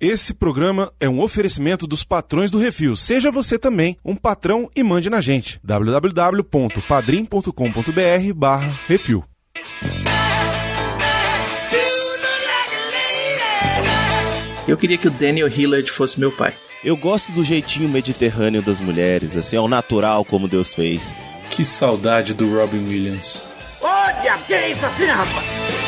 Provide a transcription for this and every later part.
Esse programa é um oferecimento dos patrões do Refil. Seja você também um patrão e mande na gente. www.padrim.com.br barra Refil. Eu queria que o Daniel Hillard fosse meu pai. Eu gosto do jeitinho mediterrâneo das mulheres, assim, ao natural como Deus fez. Que saudade do Robin Williams. Olha, que é isso assim, rapaz?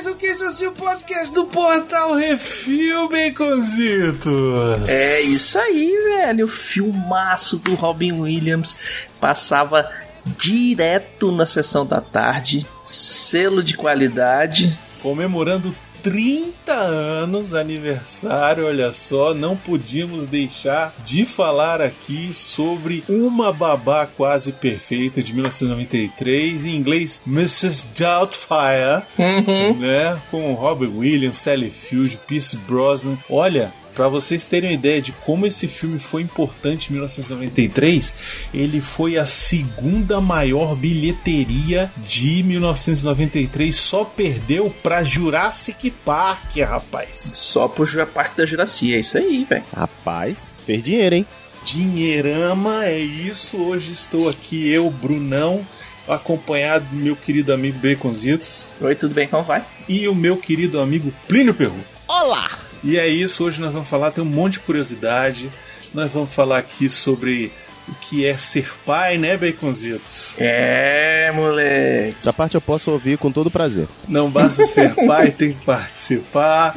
Mais um Que Isso Assim, o podcast do Portal Refil, Baconzitos. É isso aí, velho. O filmaço do Robin Williams passava direto na sessão da tarde. Selo de qualidade. Comemorando 30 anos, aniversário, olha só, não podíamos deixar de falar aqui sobre Uma Babá Quase Perfeita de 1993, em inglês Mrs. Doubtfire, Uhum. né? Com Robin Williams, Sally Field, Pierce Brosnan. Olha, Pra vocês terem uma ideia de como esse filme foi importante em 1993, ele foi a segunda maior bilheteria de 1993, só perdeu pra Jurassic Park, rapaz. Só pro Parque da Juracia, é isso aí, velho. Rapaz, fez dinheiro, hein? Dinheirama, é isso. Hoje estou aqui, eu, Brunão, acompanhado do meu querido amigo Baconzitos Oi, tudo bem? Como vai? e o meu querido amigo Plínio Perru. Olá! E é isso, hoje nós vamos falar, tem um monte de curiosidade. Nós vamos falar aqui sobre o que é ser pai, né, Baconzitos? É, moleque. Essa parte eu posso ouvir com todo prazer. Não basta ser pai, tem que participar.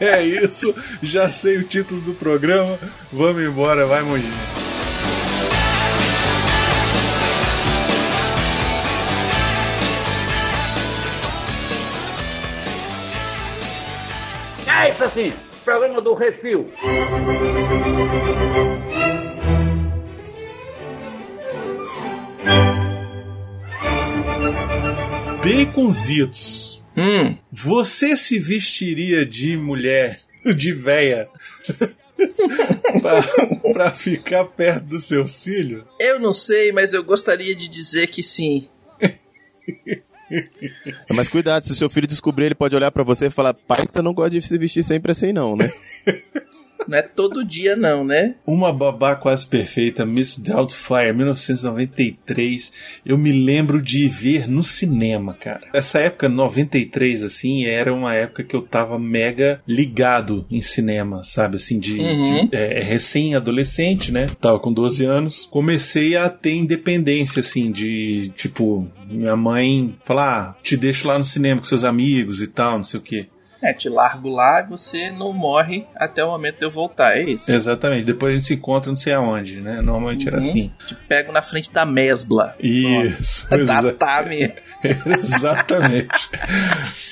É, é isso, já sei o título do programa. Vamos embora, vai, Moinho. É isso assim, programa do Refil. Baconzitos, Hum, você se vestiria de mulher, de véia, pra, pra ficar perto dos seus filhos? eu não sei, mas eu gostaria de dizer que sim. Mas cuidado, se o seu filho descobrir, ele pode olhar pra você e falar: pai, você não gosta de se vestir sempre assim, não, né? Não é todo dia, não, né? Uma babá quase perfeita, Miss Doubtfire, 1993. Eu me lembro de ver no cinema, cara. Essa época, 93, assim, era uma época que eu tava mega ligado em cinema, sabe? Assim, de, Uhum. de- é, recém-adolescente, né? Tava com 12 anos. Comecei a ter independência, assim, de tipo, minha mãe falar, ah, te deixo lá no cinema com seus amigos e tal, não sei o quê. É, te largo lá e você não morre até o momento de eu voltar, é isso? Exatamente. Depois a gente se encontra não sei aonde, né? Normalmente era Uhum. assim. Te pego na frente da mesbla. Isso, exa- Tami. exatamente.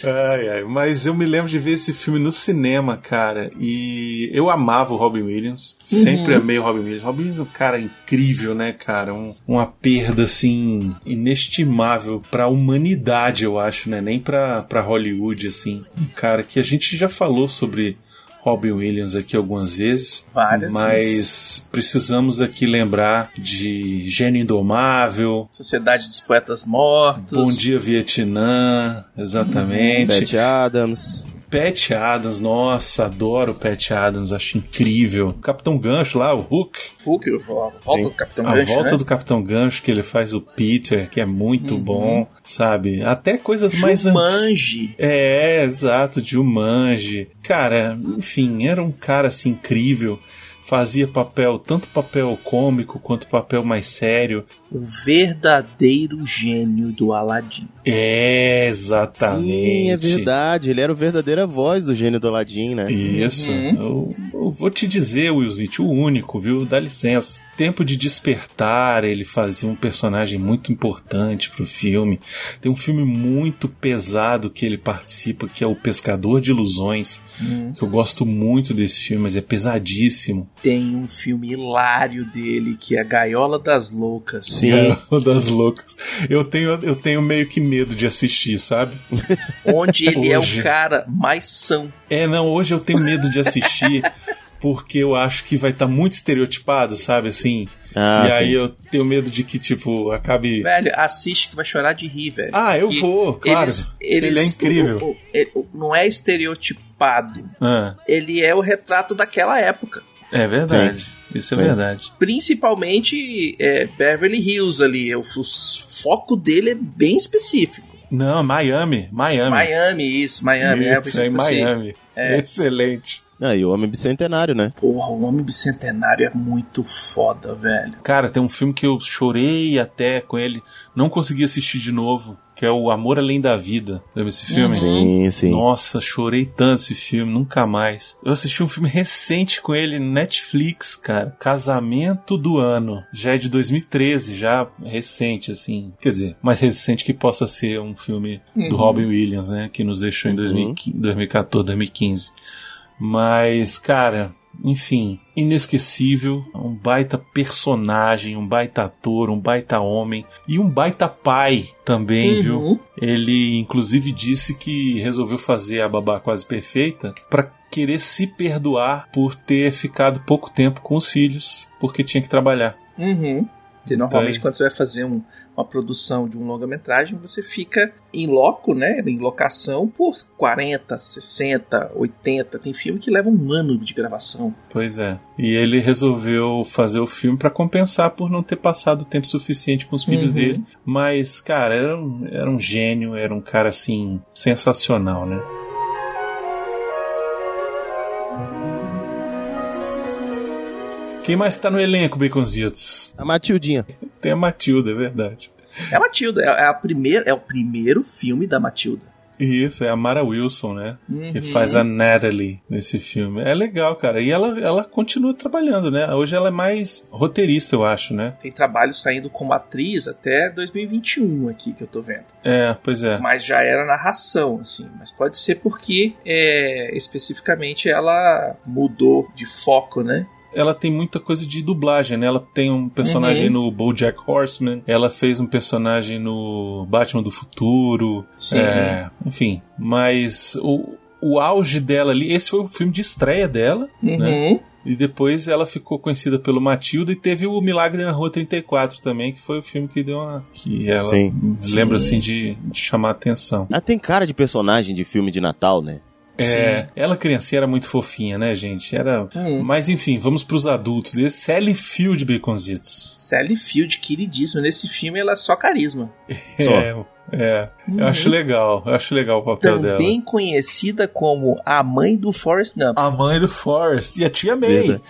Ai, ai. Mas eu me lembro de ver esse filme no cinema, cara. E eu amava o Robin Williams. Sempre amei o Robin Williams. Robin Williams é um cara incrível, né, cara? Um- uma perda, assim, inestimável pra humanidade, eu acho, né? Nem pra, pra Hollywood, assim. Um cara que a gente já falou sobre. Robin Williams aqui algumas vezes, Várias mas vezes. precisamos aqui lembrar de Gênio Indomável, Sociedade dos Poetas Mortos. Bom Dia Vietnã, exatamente. Beth Adams. Pat Adams, nossa, adoro Pat Adams, acho incrível. Capitão Gancho lá, o Hook. Hulk, a volta Sim. do Capitão A Gancho, volta né? do Capitão Gancho que ele faz o Peter, que é muito Uhum. bom, sabe? Até coisas mais antigas. Jumanji. É, exato, Jumanji. Cara, enfim, era um cara assim incrível. Fazia papel, tanto papel cômico quanto papel mais sério. O verdadeiro gênio do Aladdin. É, exatamente. Sim, é verdade. Ele era o verdadeira voz do gênio do Aladdin, né? Isso. Uhum. Eu, eu vou te dizer, Will Smith, o único, viu? Dá licença. Tempo de Despertar, ele fazia um personagem muito importante pro filme. Tem um filme muito pesado que ele participa, que é O Pescador de Ilusões. Hum. que Eu gosto muito desse filme, mas é pesadíssimo. tem um filme hilário dele que é Gaiola das Loucas. Sim. Gaiola das loucas. Eu tenho, eu tenho meio que medo de assistir, sabe? Onde ele é Hoje. o cara mais são. É, não, hoje eu tenho medo de assistir porque eu acho que vai estar muito estereotipado, sabe? Assim. Ah, e aí sim. eu tenho medo de que, tipo, acabe. Velho, assiste que vai chorar de rir, velho. Ah, eu E vou, claro. Eles, eles- Ele é incrível. o- o- ele- o- não é estereotipado. Ah, Ele é o retrato daquela época. é verdade. Isso é Sim. verdade. Principalmente é, Beverly Hills ali. O, o foco dele é bem específico. Não, Miami. Miami. Miami, isso, Miami. é, Isso, é em tipo assim, Miami. Excelente. Ah, e o Homem Bicentenário, né? Porra, o Homem Bicentenário é muito foda, velho. Cara, tem um filme que eu chorei até com ele. Não consegui assistir de novo. Que é o Amor Além da Vida. Lembra esse filme? Sim, sim. Nossa, chorei tanto esse filme, nunca mais. Eu assisti um filme recente com ele no Netflix, cara. Casamento do Ano. Já é de 2013, já recente, assim. Quer dizer, mais recente que possa ser um filme do Uhum. Robin Williams, né? Que nos deixou em Uhum. 2015, 2014, 2015. Mas, cara, enfim, inesquecível, um baita personagem, um baita ator, um baita homem e um baita pai também, viu? Uhum. Ele inclusive disse que resolveu fazer a babá quase perfeita pra querer se perdoar por ter ficado pouco tempo com os filhos, porque tinha que trabalhar. Uhum. Que normalmente Então, quando você vai fazer um- uma produção de um longa-metragem, você fica em loco, né? Em locação por 40, 60, 80. Tem filme que leva um ano de gravação. Pois é. E ele resolveu fazer o filme pra compensar por não ter passado tempo suficiente com os filhos Uhum. dele. Mas, cara, era um, era um gênio, era um cara assim sensacional, né? Quem mais tá no elenco, Baconzitos? A Matildinha. Tem a Matilda, é verdade. É a Matilda, é, é a primeira, é o primeiro filme da Matilda. Isso, é a Mara Wilson, né? Que Uhum. faz a Natalie nesse filme. É legal, cara. E ela, ela continua trabalhando, né? Hoje ela é mais roteirista, eu acho, né? Tem trabalho saindo como atriz até 2021 aqui que eu tô vendo. É, pois é. Mas já era narração, assim. Mas pode ser porque é, especificamente ela mudou de foco, né? Ela tem muita coisa de dublagem, né? Ela tem um personagem no BoJack Horseman, ela fez um personagem no Batman do Futuro, Sim. é, enfim. Mas o, o auge dela ali, esse foi o filme de estreia dela, Uhum. né? E depois ela ficou conhecida pelo Matilda e teve o Milagre na Rua 34 também, que foi o filme que deu uma. que ela Sim. lembra Sim. assim de, de chamar a atenção. Ela tem cara de personagem de filme de Natal, né? É, ela criancinha era muito fofinha, né, gente? Era. Hum. Mas enfim, vamos pros adultos desse. Sally Field Baconzitos. Sally Field, queridíssima. Nesse filme ela é só carisma. É, é. Eu acho legal, eu acho legal o papel dela. Também conhecida como a mãe do Forrest Gump. A mãe do Forrest. E a tia May. Verdade.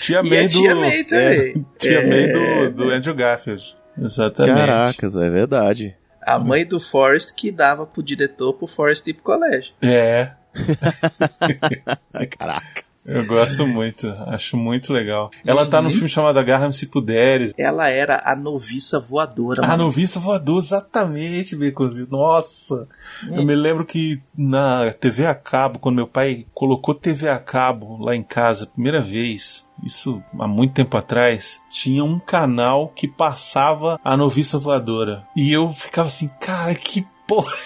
Tia E May a do. tia May também. É, tia É. May do, do Andrew Garfield. Exatamente. Caracas, é verdade. A mãe do Forrest que dava pro diretor pro Forrest ir pro colégio. É, Caraca. eu gosto muito. Acho muito legal. Ela tá num filme chamado Agarra-me Se Puderes. Ela era a noviça voadora. Ah, mano. noviça voador, exatamente, Baconzitos. Nossa! Eu me lembro que na TV a cabo, quando meu pai colocou TV a cabo lá em casa, primeira vez, isso há muito tempo atrás, tinha um canal que passava a noviça voadora. E eu ficava assim, cara, que porra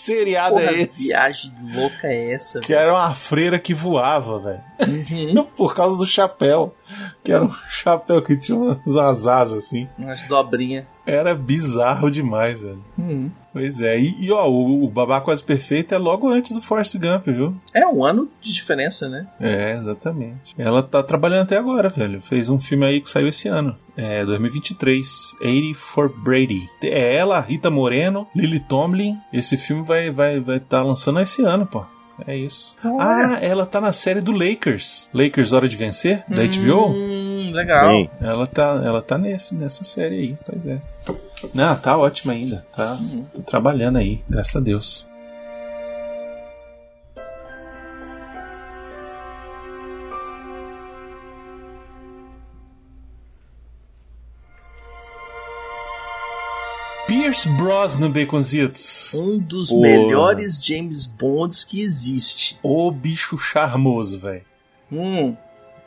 seriado Porra, é esse? viagem louca é essa? Que era uma freira que voava, velho. Uhum. Por causa do chapéu. Que era um chapéu que tinha umas asas assim. Umas dobrinhas. Era bizarro demais, velho. Uhum. Pois é, e, e, ó, o, o Babá Quase Perfeito é logo antes do Forrest Gump, viu? É um ano de diferença, né? É, exatamente. Ela tá trabalhando até agora, velho. Fez um filme aí que saiu esse ano. É, 2023. 80 for Brady. É ela, Rita Moreno, Lily Tomlin. Esse filme vai vai vai tá lançando esse ano, pô. É isso. Olha. Ah, ela tá na série do Lakers. Lakers Hora de Vencer, da HBO. Hum, legal. Sim. Ela tá, ela tá nesse, nessa série aí, pois é. Não, tá ótima ainda. Tá, trabalhando aí, graças a Deus. Pierce Brosnan, Baconzitos. Um dos melhores James Bonds que existe. O bicho charmoso, velho. Hum,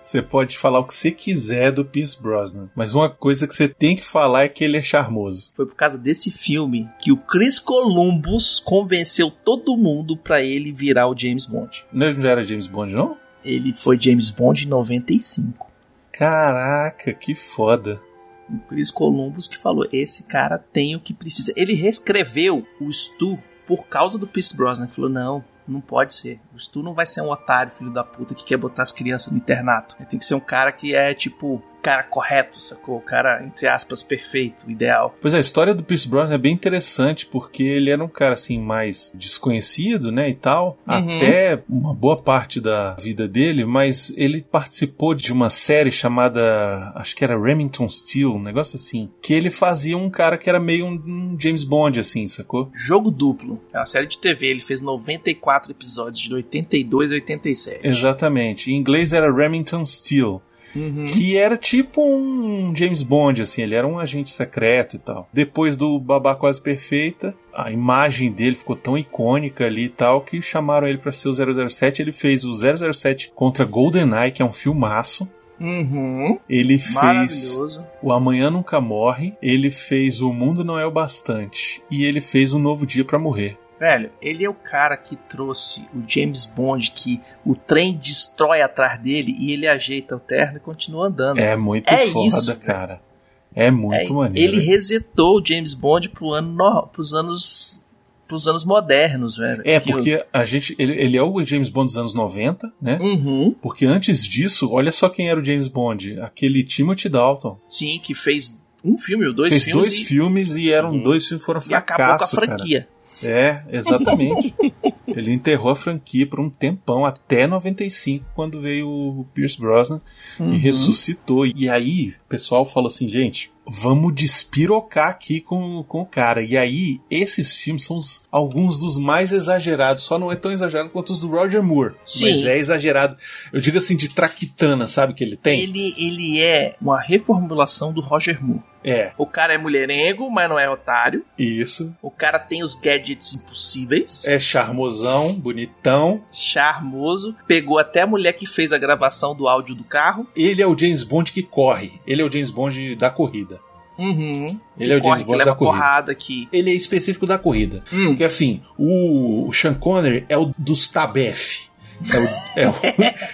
Você pode falar o que você quiser do Pierce Brosnan, mas uma coisa que você tem que falar é que ele é charmoso. Foi por causa desse filme que o Chris Columbus convenceu todo mundo pra ele virar o James Bond. Não era James Bond, não? Ele foi James Bond em 95. Caraca, que foda. O Chris Columbus que falou: esse cara tem o que precisa. Ele reescreveu o Stu por causa do Pierce Brosnan. Ele falou: não, não pode ser. O Stu não vai ser um otário, filho da puta, que quer botar as crianças no internato. Tem que ser um cara que é, tipo, cara correto, sacou? O cara, entre aspas, perfeito, ideal. Pois é, a história do Pierce Brosnan é bem interessante porque ele era um cara assim mais desconhecido, né, e tal, Uhum. até uma boa parte da vida dele, mas ele participou de uma série chamada, acho que era Remington Steel, um negócio assim, que ele fazia um cara que era meio um, um James Bond assim, sacou? Jogo Duplo. É uma série de TV. Ele fez 94 episódios, de 82 a 87. Exatamente. Em inglês era Remington Steel. Uhum. que era tipo um James Bond, assim, ele era um agente secreto e tal. Depois do Babá Quase Perfeita, a imagem dele ficou tão icônica ali e tal que chamaram ele pra ser o 007. Ele fez o 007 contra GoldenEye, que é um filmaço. Uhum. Ele fez o Amanhã Nunca Morre, ele fez O Mundo Não É o Bastante e ele fez Um Novo Dia pra Morrer. Velho, ele é o cara que trouxe o James Bond, que o trem destrói atrás dele e ele ajeita o terno e continua andando. É muito É foda, isso, cara. É muito É maneiro. Ele resetou o James Bond pro ano, no- pros anos pros anos modernos, velho. É, porque a gente. Ele, ele é o James Bond dos anos 90, né? Uhum. Porque antes disso, olha só quem era o James Bond. Aquele Timothy Dalton. Sim, que fez um filme ou dois Fez filmes dois e, filmes e eram Uhum. dois filmes que foram e acabou com a fracasso, cara. É, exatamente. Ele enterrou a franquia por um tempão, até 95, quando veio o Pierce Brosnan Uhum. e ressuscitou. E aí, o pessoal falou assim, gente, vamos despirocar aqui com, com o cara. E aí, esses filmes são os- alguns dos mais exagerados. Só não é tão exagerado quanto os do Roger Moore. Sim. Mas é exagerado. Eu digo assim, de traquitana, sabe que ele tem? Ele, ele é uma reformulação do Roger Moore. É, O cara é mulherengo, mas não é otário. isso. O cara tem os gadgets impossíveis. É charmosão, bonitão. Charmoso. Pegou até a mulher que fez a gravação do áudio do carro. Ele é o James Bond que corre. Ele é o James Bond da corrida. Uhum. Ele é o corre, James que Bond da corrida. porrada aqui. Ele é específico da corrida. Hum. Porque assim, o, o Sean Connery é o dos Tabef. É o,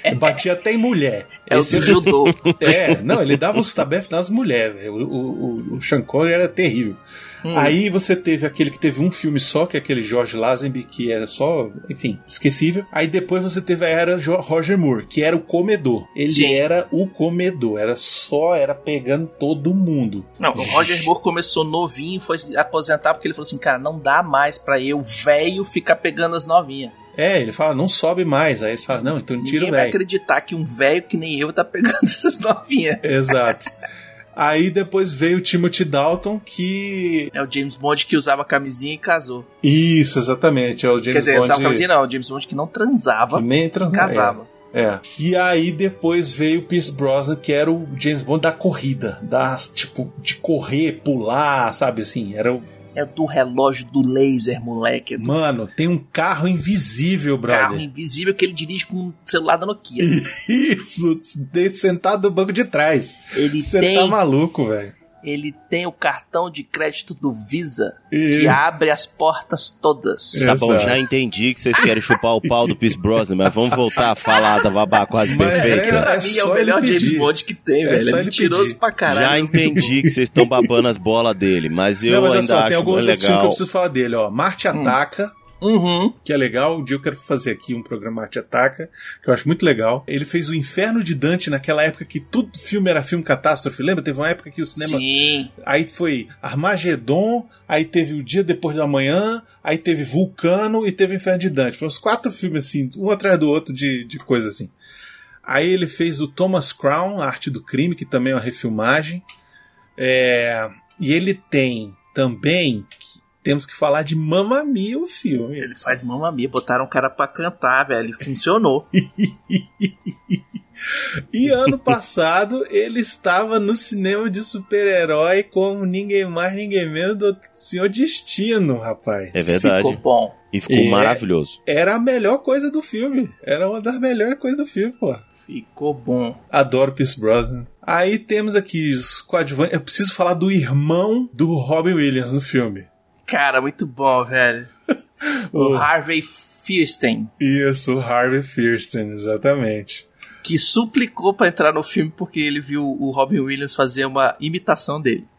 é o- batia até em mulher. É o Esse do judô. É, não, ele dava os Tabef nas mulheres. O, o, o, o Sean Connery era terrível. Hum. Aí você teve aquele que teve um filme só, que é aquele George Lazenby, que era só, enfim, esquecível. Aí depois você teve a era Roger Moore, que era o comedor. Ele Sim. era o comedor, era só, era pegando todo mundo. Não, o Roger Moore começou novinho e foi se aposentar porque ele falou assim, cara, não dá mais pra eu, velho, ficar pegando as novinhas. É, ele fala, não sobe mais. Aí você fala, não, então tira o vai velho. acreditar que um velho que nem eu tá pegando essas novinhas. Exato. Aí depois veio o Timothy Dalton, que. É o James Bond que usava camisinha e casou. Isso, exatamente. É o James Quer dizer, Bond usava camisinha não, o James Bond que não transava, que nem transava. casava. É, é. E aí depois veio o Pierce Brosnan, que era o James Bond da corrida. Da, tipo, de correr, pular, sabe assim? Era o. É do relógio do laser, moleque. É do Mano, tem um carro invisível, brother. carro invisível que ele dirige com um celular da Nokia. Isso, sentado no banco de trás. Ele Você tem, tá maluco, velho. Ele tem o cartão de crédito do Visa Isso. que abre as portas todas. É. Tá bom, Exato. já entendi que vocês querem chupar o pau do Pierce Brosnan, mas vamos voltar a falar da babá quase Mas perfeita. é- pra é mim é o melhor James. Bond que tem, É velho. É mentiroso pedir. pra caralho. Já entendi que vocês estão babando as bolas dele, mas eu não, mas ainda só, tem acho alguns outros filmes que eu legal. preciso falar dele, ó. Marte Ataca, Uhum. que é legal. Um dia eu quero fazer aqui um programa Marte Ataca, que eu acho muito legal. Ele fez o Inferno de Dante naquela época que tudo filme era filme catástrofe. Lembra? Teve uma época que o cinema. Sim. Aí foi Armagedon, aí teve o Dia Depois da Manhã, aí teve Vulcano e teve Inferno de Dante. Foram os quatro filmes assim, um atrás do outro de, de coisa assim. Aí ele fez o Thomas Crown, A Arte do Crime, que também é uma refilmagem. É, e ele tem também, temos que falar de Mamma Mia, o filme. Ele faz mamma mia, botaram um cara pra cantar, velho. E funcionou. E ano passado ele estava no cinema de super-herói como ninguém mais, ninguém menos do Senhor Destino, rapaz. É verdade. Ficou bom. E ficou É. maravilhoso. Era a melhor coisa do filme. Era uma das melhores coisas do filme, pô. Ficou bom. Adoro Pierce Brosnan. Aí temos aqui os coadjuvantes. Eu preciso falar do irmão do Robin Williams no filme. Cara, muito bom, velho. o O- Harvey Fierstein, Isso, o Harvey Fierstein, exatamente. que suplicou pra entrar no filme porque ele viu o Robin Williams fazer uma imitação dele.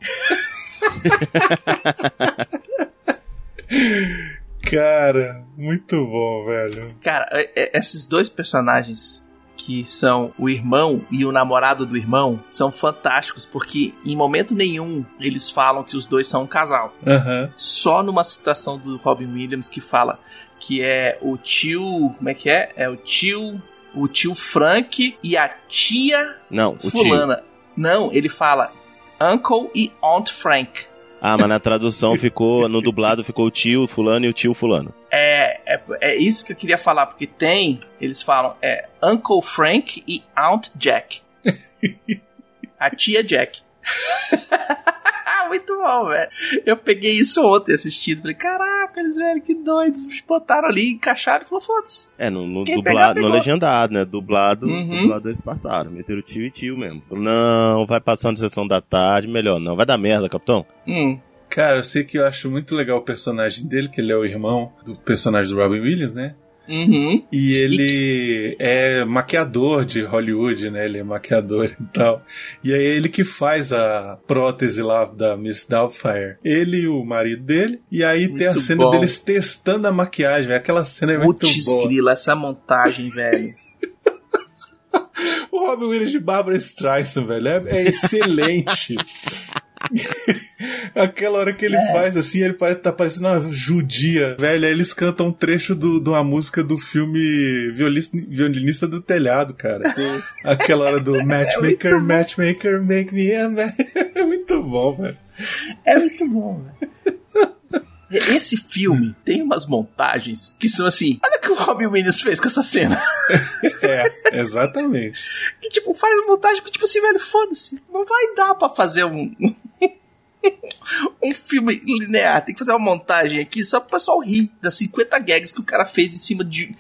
Cara, muito bom, velho. Cara, é- é- esses dois personagens que são o irmão e o namorado do irmão são fantásticos porque em momento nenhum eles falam que os dois são um casal. Aham. Só numa citação do Robin Williams que fala que é o tio, como é que é? É o tio, o tio Frank e a tia Não, fulana. Não, ele fala Uncle e Aunt Frank. Ah, mas na tradução ficou, no dublado ficou o tio fulano e o tio fulano. É, é, é isso que eu queria falar, porque tem, eles falam, é Uncle Frank e Aunt Jack. A tia Jack. Muito bom, velho. Eu peguei isso ontem assistindo. Falei, caraca, eles, velho, que doidos. Me botaram ali, encaixaram e falou, foda-se. É, no, no dublado, pegar, no legendado, né? Dublado, Uhum. dublado eles passaram. Meteram tio e tio mesmo. Falou, não, vai passando sessão da tarde, melhor não. Vai dar merda, capitão. Hum, Cara, eu sei que eu acho muito legal o personagem dele, que ele é o irmão do personagem do Robin Williams, né? Uhum. E ele é maquiador de Hollywood, né? Ele é maquiador e tal. E é ele que faz a prótese lá da Miss Doubtfire. Ele e o marido dele. E aí tem a Muito cena bom. deles testando a maquiagem. Aquela cena é muito Putz, boa. grila, essa montagem, velho. O Robin Williams de Barbara Streisand, velho, é, é excelente. Aquela hora que ele faz assim, ele parece tá parecendo uma judia, velho. Aí eles cantam um trecho do- de uma música do filme Violinista, Violinista do Telhado, cara. Aquela hora do Matchmaker, Matchmaker, make me a man. É muito bom, velho. É muito bom, velho. Esse filme tem umas montagens que são assim. Olha o que o Robin Williams fez com essa cena. É, exatamente. Que tipo, faz uma montagem que, tipo assim, velho, foda-se. Não vai dar pra fazer um. um filme linear. Tem que fazer uma montagem aqui só pro pessoal rir das 50 gags que o cara fez em cima de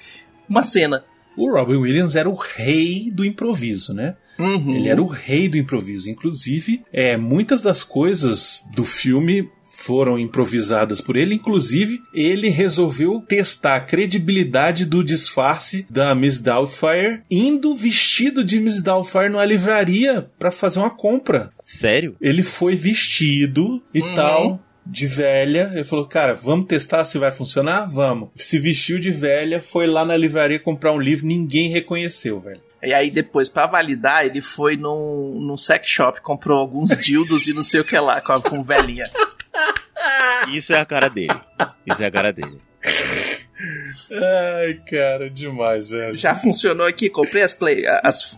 uma cena. O Robin Williams era o rei do improviso, né? Uhum. Ele era o rei do improviso. Inclusive, é, muitas das coisas do filme foram improvisadas por ele. Inclusive, ele resolveu testar a credibilidade do disfarce da Miss Doubtfire indo vestido de Miss Doubtfire numa livraria para fazer uma compra. Sério? Ele foi vestido e Uhum. tal. De velha, ele falou: Cara, vamos testar se vai funcionar? Vamos. Se vestiu de velha, foi lá na livraria comprar um livro, ninguém reconheceu, velho. E aí depois, pra validar, ele foi num, num sex shop, comprou alguns dildos e não sei o que lá, com, com velhinha. Isso é a cara dele. Isso é a cara dele. Ai, cara, demais, velho. Já funcionou aqui, comprei as, play, as,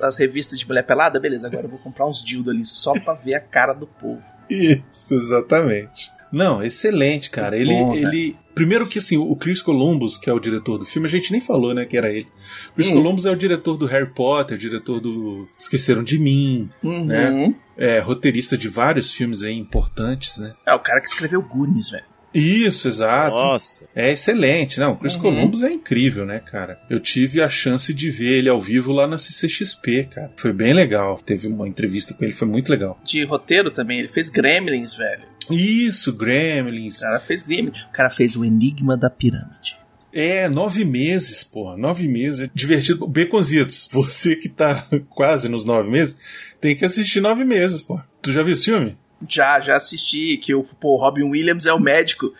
as revistas de mulher pelada, beleza, agora eu vou comprar uns dildos ali só pra ver a cara do povo. Isso, exatamente. Não, excelente, cara. Ele, bom, né? ele. Primeiro que assim, o Chris Columbus, que é o diretor do filme, a gente nem falou, né, que era ele. O Chris Hum. Columbus é o diretor do Harry Potter, diretor do Esqueceram de Mim, Uhum. Né? é roteirista de vários filmes aí importantes, né? É o cara que escreveu Goonies, velho. Isso, exato. Nossa. É excelente. Não, o Chris Uhum. Columbus é incrível, né, cara? Eu tive a chance de ver ele ao vivo lá na CCXP, cara. Foi bem legal. Teve uma entrevista com ele, foi muito legal. De roteiro também, ele fez Gremlins, velho. Isso, Gremlins. O cara fez Gremlins. O cara fez o Enigma da Pirâmide. É, nove meses, porra. Nove meses. É divertido. Baconzitos, você que tá quase nos nove meses, tem que assistir nove meses, porra. Tu já viu esse filme? Já, já assisti que o pô, Robin Williams é o médico.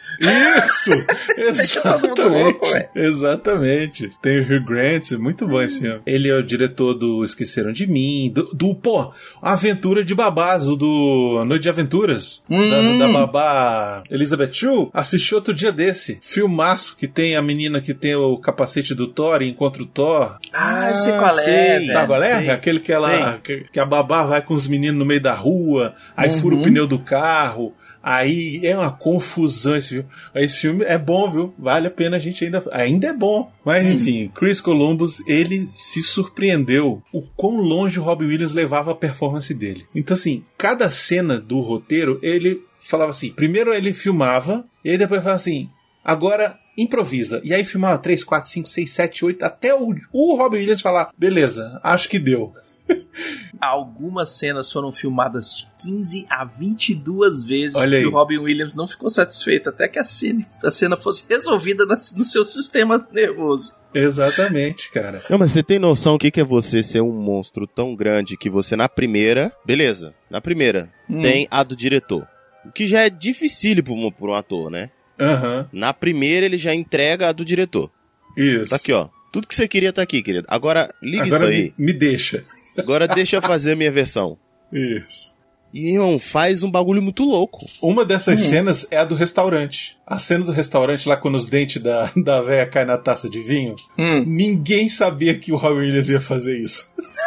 Isso! todo mundo louco, exatamente. exatamente. Tem o Hugh Grant, muito bom esse filme. Ele é o diretor do Esqueceram de Mim, do, do pô, Aventura de Babás, o do Noite de Aventuras, Hum. da, da babá Elizabeth Chu. Assisti outro dia desse. Filmaço que tem a menina que tem o capacete do Thor e encontra o Thor. Ah, eu sei qual é. Sabe qual é? Aquele que ela. Que, que a babá vai com os meninos no meio da rua, aí Uhum. fura o pneu do carro. Aí é uma confusão esse filme. Esse filme é bom, viu? Vale a pena a gente ainda. Ainda é bom. Mas enfim, Chris Columbus, ele se surpreendeu o quão longe o Robbie Williams levava a performance dele. Então, assim, cada cena do roteiro, ele falava assim: primeiro ele filmava, e aí depois falava assim: agora improvisa. E aí filmava 3, 4, 5, 6, 7, 8, até o, o Robin Williams falar, beleza, acho que deu. Algumas cenas foram filmadas de 15 a 22 vezes Olha e aí. o Robin Williams não ficou satisfeito até que a cena, a cena fosse resolvida na- no seu sistema nervoso. Exatamente, cara. Não, mas você tem noção o que que é você ser um monstro tão grande que você na primeira, beleza, na primeira, Hum. tem a do diretor. O que já é dificílimo pra um, pra um ator, né? Aham, Na primeira ele já entrega a do diretor. isso. Tá aqui, ó. Tudo que você queria tá aqui, querido. Agora, liga Agora isso aí. me, me deixa. Agora deixa eu fazer a minha versão. Isso. E, irmão, faz um bagulho muito louco. Uma dessas Uhum. cenas é a do restaurante. A cena do restaurante lá quando os dentes da, da véia caem na taça de vinho. Hum. Ninguém sabia que o Robin Williams ia fazer isso.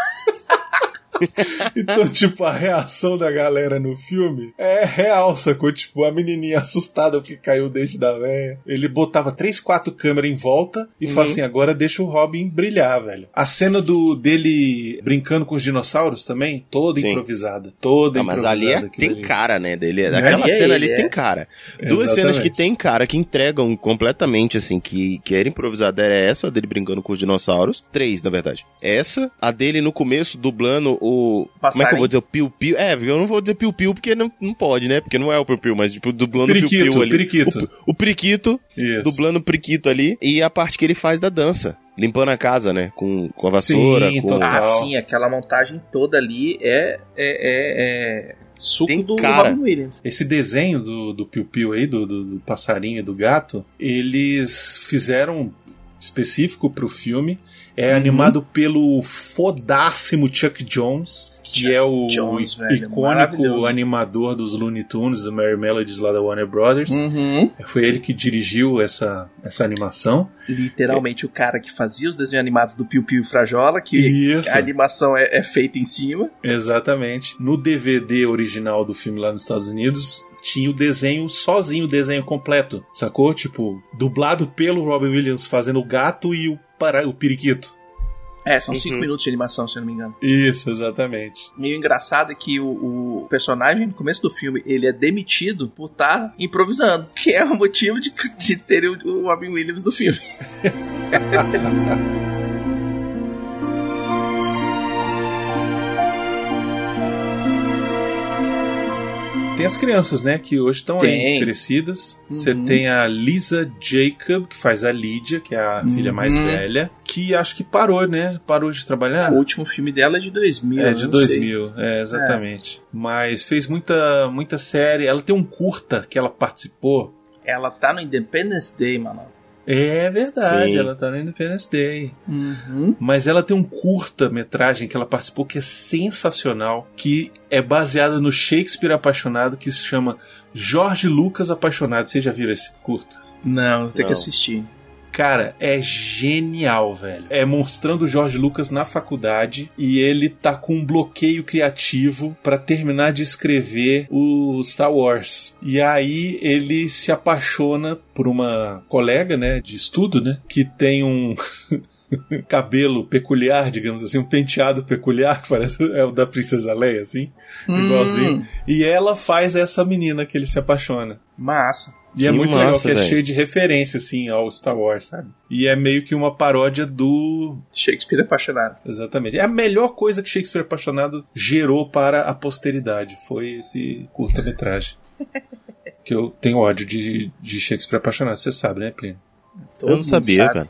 então, tipo, a reação da galera no filme é real, sacou? Tipo, a menininha assustada porque caiu o dente da véia. Ele botava três, quatro câmeras em volta e Uhum. falava assim, agora deixa o Robin brilhar, velho. A cena do dele brincando com os dinossauros também, toda Sim. improvisada. Toda Não, mas ali improvisada. é, tem ali. cara, né? Dele. Aquela E aí, cena ali é. tem cara. Duas cenas que tem cara, que entregam completamente, assim, que, que era improvisada. Era essa, a dele brincando com os dinossauros. Três, na verdade. Essa, a dele no começo dublando o. Como é que eu vou dizer? O piu-piu. É, eu não vou dizer piu-piu porque não, não pode, né? Porque não é o piu-piu, mas tipo, dublando o piu-piu ali. periquito. O, o periquito, Isso. dublando o periquito ali. E a parte que ele faz da dança. Limpando a casa, né? Com, com a vassoura. Sim, com... total. Ah, sim, aquela montagem toda ali é, é, é, é suco Tem do cara. Robin Williams. Esse desenho do, do Piu Piu aí, do, do, do passarinho e do gato, eles fizeram específico pro filme. É Uhum. animado pelo fodássimo Chuck Jones, que Chuck é o Jones, velho, icônico maravilhoso. animador dos Looney Tunes, do Mary Melodies lá da Warner Brothers. Uhum. Foi ele que dirigiu essa, essa animação. Literalmente o cara que fazia os desenhos animados do Piu Piu e Frajola, que Isso. a animação é, é feita em cima. Exatamente. No DVD original do filme lá nos Estados Unidos, tinha o desenho sozinho, o desenho completo, sacou? Tipo, dublado pelo Robin Williams fazendo o gato e o, para, o periquito. É, são cinco Uhum. minutos de animação, se eu não me engano. Isso, exatamente. Meio engraçado é que o, o personagem, no começo do filme, ele é demitido por estar improvisando. Que é o motivo de, de ter o, o Robin Williams no filme. Tem as crianças, né, que hoje estão aí crescidas. Uhum. Você tem a Lisa Jacob, que faz a Lydia, que é a filha mais Uhum. velha, que acho que parou, né? Parou de trabalhar. O último filme dela é de 2000. É, de não sei. 2000, é, exatamente. Mas fez muita, muita série. Ela tem um curta que ela participou. Ela tá no Independence Day, mano. É verdade, Sim. ela tá no Independence Day. Uhum. Mas ela tem um curta-metragem que ela participou que é sensacional, que é baseada no Shakespeare apaixonado, que se chama Jorge Lucas Apaixonado. Vocês já viram esse curta? Não, tem que assistir. Cara, é genial, velho. É mostrando o Jorge Lucas na faculdade e ele tá com um bloqueio criativo pra terminar de escrever o Star Wars. E aí ele se apaixona por uma colega, né, de estudo, né, que tem um cabelo peculiar, digamos assim, um penteado peculiar que parece é o da Princesa Leia, assim, igualzinho. Hum, E ela faz essa menina que ele se apaixona. massa. E é Que muito massa, legal, que é velho. cheio de referência, assim, ao Star Wars, sabe? E é meio que uma paródia do. Shakespeare é apaixonado. Exatamente. É a melhor coisa que Shakespeare Apaixonado gerou para a posteridade. Foi esse curta-metragem. que eu tenho ódio de, de Shakespeare Apaixonado, você sabe, né, Plínio? Todo Eu não sabia, sabe. cara.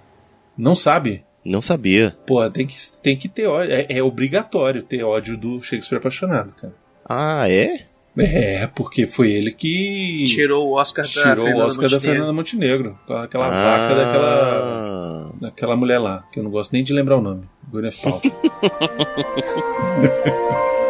Não sabe? Não sabia. Pô, tem que, tem que ter ódio. É, é obrigatório ter ódio do Shakespeare Apaixonado, cara. Ah, é? É, porque foi ele que Tirou o Oscar da tirou o Fernanda Oscar da Montenegro. Fernanda Montenegro. Aquela Ah. vaca daquela. daquela mulher lá, que eu não gosto nem de lembrar o nome. Gwyneth Paltrow.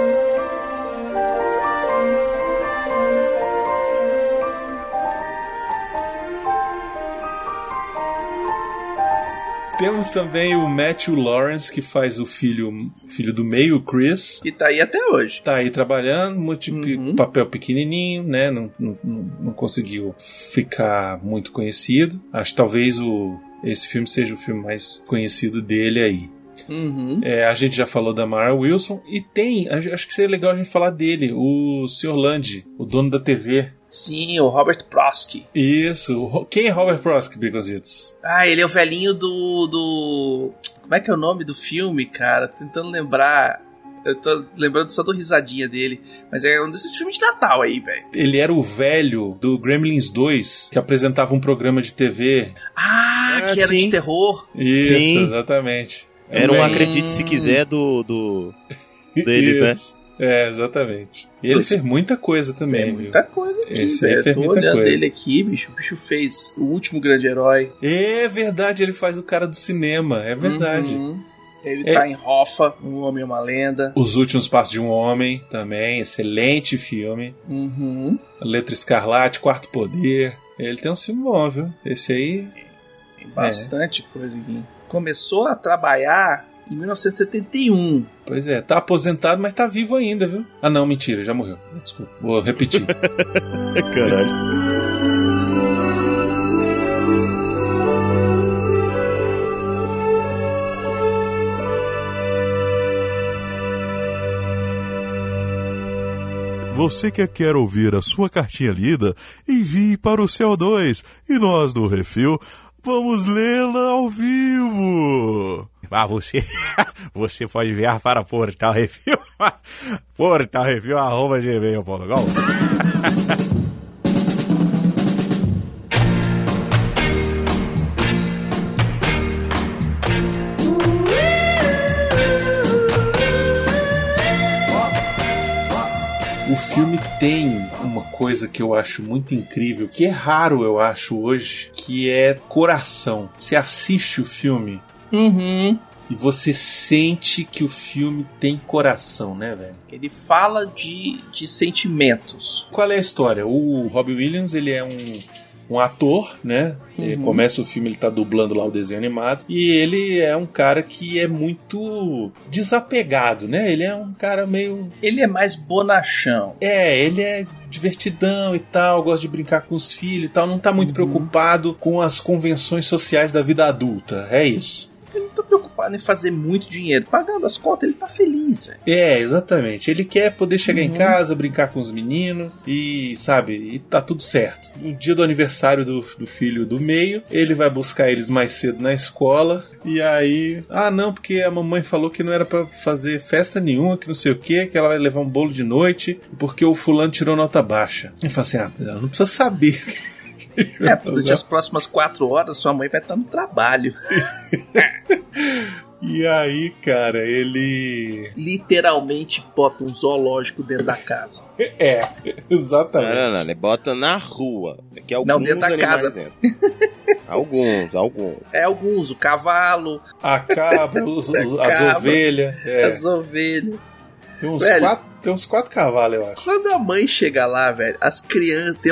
Temos também o Matthew Lawrence, que faz o filho, filho do meio, o Chris. E tá aí até hoje. Tá aí trabalhando, muito Uhum. papel pequenininho, né? Não, não, não não conseguiu ficar muito conhecido. Acho que talvez o, esse filme seja o filme mais conhecido dele aí. Uhum. É, a gente já falou da Mara Wilson. E tem, acho que seria legal a gente falar dele, o Sr. Land, o dono da TV. Sim, o Robert Prosky. Isso. Quem é Robert Prosky, Bigositos? Ah, ele é o velhinho do, do. Como é que é o nome do filme, cara? Tentando lembrar. Eu tô lembrando só do risadinha dele. Mas é um desses filmes de Natal aí, velho. Ele era o velho do Gremlins 2, que apresentava um programa de TV. Ah, ah que era sim. de terror. Isso, sim. exatamente. Era um Acredite Se Quiser do, do deles, né? É, exatamente. E ele fez muita coisa também. Fez muita coisa aqui, Esse velho. Fez Tô muita olhando coisa. ele aqui, bicho. O bicho fez o último grande herói. É verdade, ele faz o cara do cinema. É verdade. Uhum. Ele é. tá em Hoffa, Um Homem é uma Lenda. Os Últimos Passos de um Homem, também. Excelente filme. Uhum. Letra Escarlate, Quarto Poder. Ele tem um filme bom, viu? Esse aí. Tem bastante é. coisa aqui. Começou a trabalhar em 1971. Pois é, tá aposentado, mas tá vivo ainda, viu? Ah, não, mentira, já morreu. Desculpa, vou repetir. Caralho. Você que quer ouvir a sua cartinha lida, envie para o CO2 e nós do Refil vamos lê-la ao vivo. Ah, você, você pode enviar para Portal Refil, portal refil, arroba gmail.com. O filme tem uma coisa que eu acho muito incrível, que é raro, eu acho, hoje, que é coração. Você assiste o filme uhum. e você sente que o filme tem coração, né, velho? Ele fala de, de sentimentos. Qual é a história? O Robbie Williams, ele é um um ator, né? Uhum. Começa o filme, ele tá dublando lá o desenho animado. E ele é um cara que é muito desapegado, né? Ele é um cara meio. Ele é mais bonachão. É, ele é divertidão e tal, gosta de brincar com os filhos e tal, não tá muito uhum. preocupado com as convenções sociais da vida adulta. É isso. Preocupado em fazer muito dinheiro. Pagando as contas, ele tá feliz, velho. É, exatamente. Ele quer poder chegar uhum. em casa, brincar com os meninos e, sabe, e tá tudo certo. No dia do aniversário do, do filho do meio, ele vai buscar eles mais cedo na escola. E aí, ah, não, porque a mamãe falou que não era para fazer festa nenhuma, que não sei o que, que ela vai levar um bolo de noite, porque o fulano tirou nota baixa. E fala assim: ah, ela não precisa saber É, durante as próximas quatro horas sua mãe vai estar no trabalho. E aí, cara, ele. Literalmente bota um zoológico dentro da casa. É, exatamente. Não, não, não, ele bota na rua. Que não, dentro da casa. alguns, alguns. É, alguns. O cavalo. A cabra, os, os, as ovelhas. É. As ovelhas. Tem uns, quatro, tem uns quatro cavalos, eu acho. Quando a mãe chega lá, velho, as crianças, tem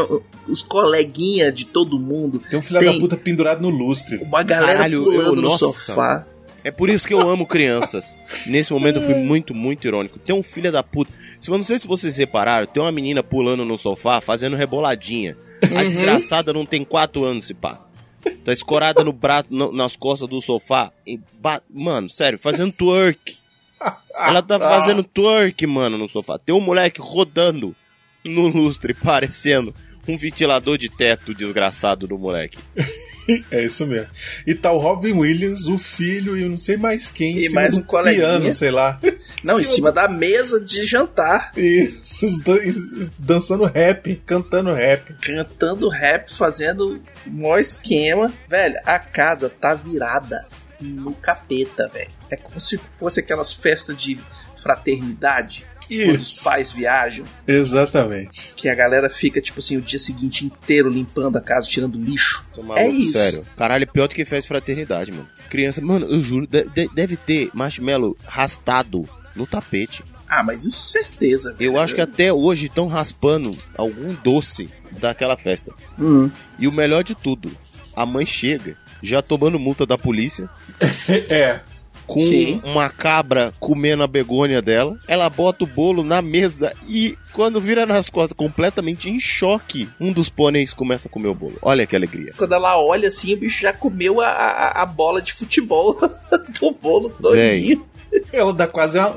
os coleguinhas de todo mundo. Tem um filho da puta pendurado no lustre. Uma galera Caralho, pulando eu, no nossa. sofá. É por isso que eu amo crianças. Nesse momento eu fui muito, muito irônico. Tem um filho da puta. Se, não sei se vocês repararam, tem uma menina pulando no sofá fazendo reboladinha. A uhum. desgraçada não tem quatro anos, se pá. Tá escorada no braço, no, nas costas do sofá. Mano, sério, fazendo twerk. Ela tá fazendo twerk, mano, no sofá. Tem um moleque rodando no lustre, parecendo um ventilador de teto desgraçado do moleque. é isso mesmo. E tá o Robin Williams, o filho e eu não sei mais quem. E mais um coleguinha. piano, sei lá. Não, em cima da mesa de jantar. Isso, os dois dançando rap, cantando rap. Cantando rap, fazendo um esquema. Velho, a casa tá virada no capeta, velho. É como se fosse aquelas festas de fraternidade. Isso. Quando os pais viajam. Exatamente. Que a galera fica, tipo assim, o dia seguinte inteiro limpando a casa, tirando lixo. Maluco, é isso. Sério. Caralho, é pior do que festa fraternidade, mano. Criança, mano, eu juro, deve ter marshmallow rastado no tapete. Ah, mas isso certeza. Eu velho. acho que até hoje estão raspando algum doce daquela festa. Uhum. E o melhor de tudo, a mãe chega já tomando multa da polícia. é. Com Sim. uma cabra comendo a begônia dela. Ela bota o bolo na mesa e quando vira nas costas, completamente em choque, um dos pôneis começa a comer o bolo. Olha que alegria. Quando ela olha assim, o bicho já comeu a, a, a bola de futebol do bolo todinho. Ela dá quase uma,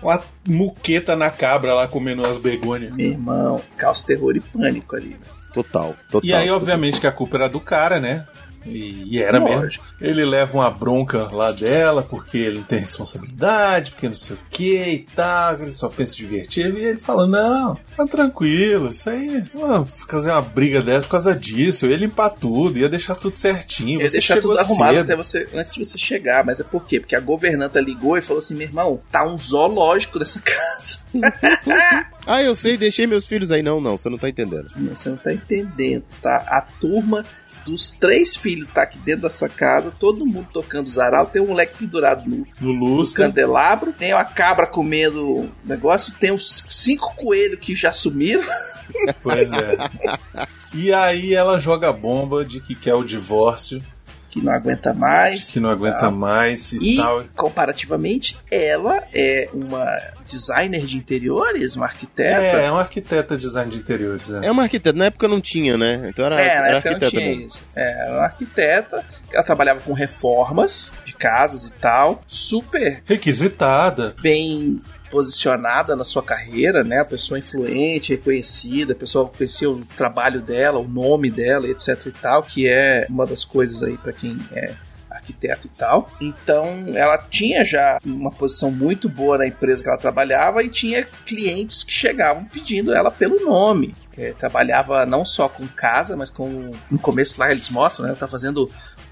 uma muqueta na cabra lá comendo as begônias. Meu irmão, caos, terror e pânico ali, né? Total, total. E aí, obviamente, que a culpa era do cara, né? E, e era Lógico. mesmo. Ele leva uma bronca lá dela, porque ele não tem responsabilidade, porque não sei o que e tal, ele só pensa em divertir. E ele fala: Não, tá tranquilo, isso aí, mano, fazer uma briga dessa por causa disso. Eu ia limpar tudo, ia deixar tudo certinho. Ia deixar tudo arrumado cedo. até você, antes de você chegar. Mas é por quê? Porque a governanta ligou e falou assim: Meu irmão, tá um zoológico nessa casa. ah, eu sei, deixei meus filhos aí. Não, não, você não tá entendendo. Não, você não tá entendendo, tá? A turma dos três filhos tá aqui dentro dessa casa, todo mundo tocando zaral, tem um moleque pendurado no, no, no candelabro, tem uma cabra comendo negócio, tem os cinco coelhos que já sumiram. Pois é. E aí ela joga a bomba de que quer o divórcio que não aguenta mais. Que não aguenta tal. mais e, e tal. comparativamente, ela é uma designer de interiores, uma arquiteta. É, é uma arquiteta de design de interiores. É, é uma arquiteta. Na época não tinha, né? Então era, é, era arquiteta mesmo. Isso. É, era uma arquiteta. Ela trabalhava com reformas de casas e tal. Super. Requisitada. Bem posicionada na sua carreira, né? A pessoa influente, reconhecida, a pessoa conhecia o trabalho dela, o nome dela, etc e tal, que é uma das coisas aí para quem é arquiteto e tal. Então, ela tinha já uma posição muito boa na empresa que ela trabalhava e tinha clientes que chegavam pedindo ela pelo nome. É, trabalhava não só com casa, mas com. No começo lá eles mostram, né? Ela tá fazendo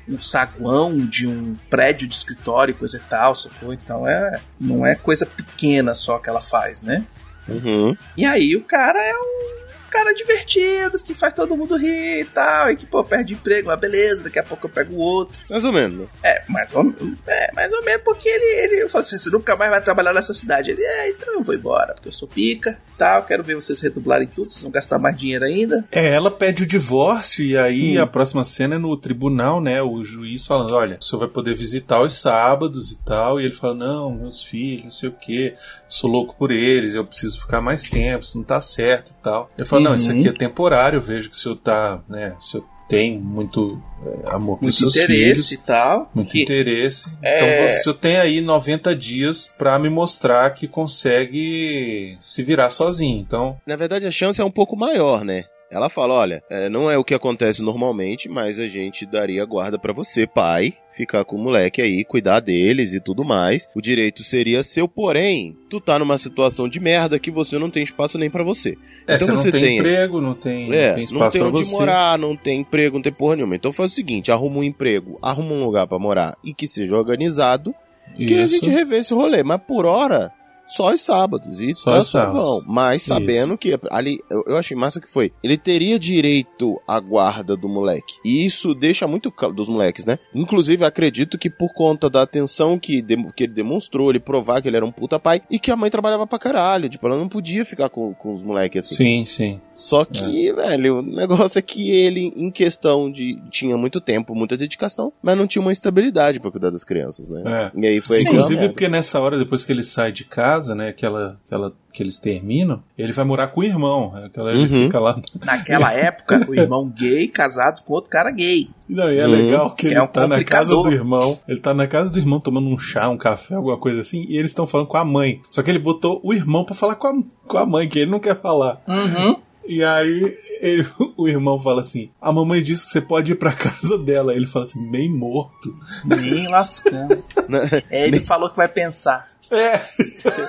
um saguão de um prédio de escritório, coisa e tal, sacou? Então é, não é coisa pequena só que ela faz, né? Uhum. E aí o cara é um cara divertido, que faz todo mundo rir e tal, e que, pô, perde emprego, mas beleza, daqui a pouco eu pego o outro. Mais ou menos. Né? É, mais ou, é, mais ou menos, porque ele, ele eu falo assim, você nunca mais vai trabalhar nessa cidade. Ele, é, então eu vou embora, porque eu sou pica tal, quero ver vocês redublarem tudo, vocês vão gastar mais dinheiro ainda. É, ela pede o divórcio, e aí hum. a próxima cena é no tribunal, né, o juiz falando, olha, o senhor vai poder visitar os sábados e tal, e ele fala, não, meus filhos, não sei o que, sou louco por eles, eu preciso ficar mais tempo, isso não tá certo e tal. Ele fala, uhum. Não, isso aqui é uhum. temporário, vejo que o senhor tá, né, o senhor tem muito é, amor muito seus interesse filhos, e tal. Muito que... interesse. É... Então você tem aí 90 dias para me mostrar que consegue se virar sozinho. Então, na verdade a chance é um pouco maior, né? Ela fala: olha, é, não é o que acontece normalmente, mas a gente daria guarda para você, pai, ficar com o moleque aí, cuidar deles e tudo mais. O direito seria seu, porém, tu tá numa situação de merda que você não tem espaço nem para você. É, então você, não tem, tem, emprego, não tem, é, não tem espaço não tem onde você. morar, não tem emprego, não tem porra nenhuma. Então faz o seguinte, arruma um emprego, arruma um lugar para morar e que seja organizado, que a gente revê esse rolê. Mas por hora, só os sábados. E só os sábados. vão. Mas sabendo isso. que ali, eu, eu, achei massa que foi. Ele teria direito à guarda do moleque. E isso deixa muito dos moleques, né? Inclusive, acredito que por conta da atenção que, que ele demonstrou, ele provar que ele era um puta pai e que a mãe trabalhava pra caralho. Tipo, ela não podia ficar com, com os moleques assim. Sim, sim. Só que, é. velho, o negócio é que ele, em questão de. tinha muito tempo, muita dedicação, mas não tinha uma estabilidade para cuidar das crianças, né? É. E aí foi Inclusive, porque nessa hora, depois que ele sai de casa, casa, né? Aquela, aquela que eles terminam, ele vai morar com o irmão. Aquela, uhum. Ele fica lá. Naquela época, o irmão gay casado com outro cara gay. Não, e é uhum. legal que ele é um tá na casa do irmão. Ele tá na casa do irmão tomando um chá, um café, alguma coisa assim, e eles estão falando com a mãe. Só que ele botou o irmão para falar com a, com a mãe, que ele não quer falar. Uhum. E aí ele, o irmão fala assim: a mamãe disse que você pode ir pra casa dela. Ele fala assim: nem morto. Nem lascou. é, ele falou que vai pensar. É.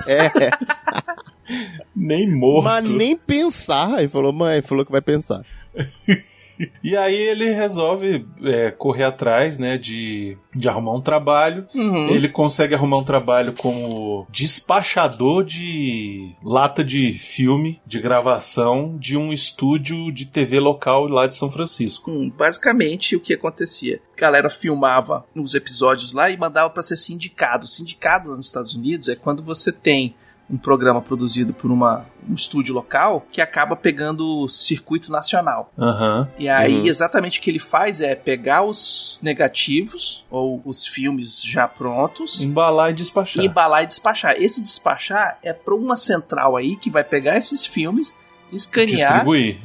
É. nem morto. Mas nem pensar. Ele falou, mãe, falou que vai pensar. E aí ele resolve é, correr atrás, né, de, de arrumar um trabalho. Uhum. Ele consegue arrumar um trabalho como despachador de lata de filme, de gravação, de um estúdio de TV local lá de São Francisco. Hum, basicamente, o que acontecia? A galera filmava os episódios lá e mandava para ser sindicado. Sindicado nos Estados Unidos é quando você tem um programa produzido por uma, um estúdio local que acaba pegando o circuito nacional. Uhum. E aí, uhum. exatamente o que ele faz é pegar os negativos ou os filmes já prontos, embalar e despachar. Embalar e despachar. Esse despachar é para uma central aí que vai pegar esses filmes escanear,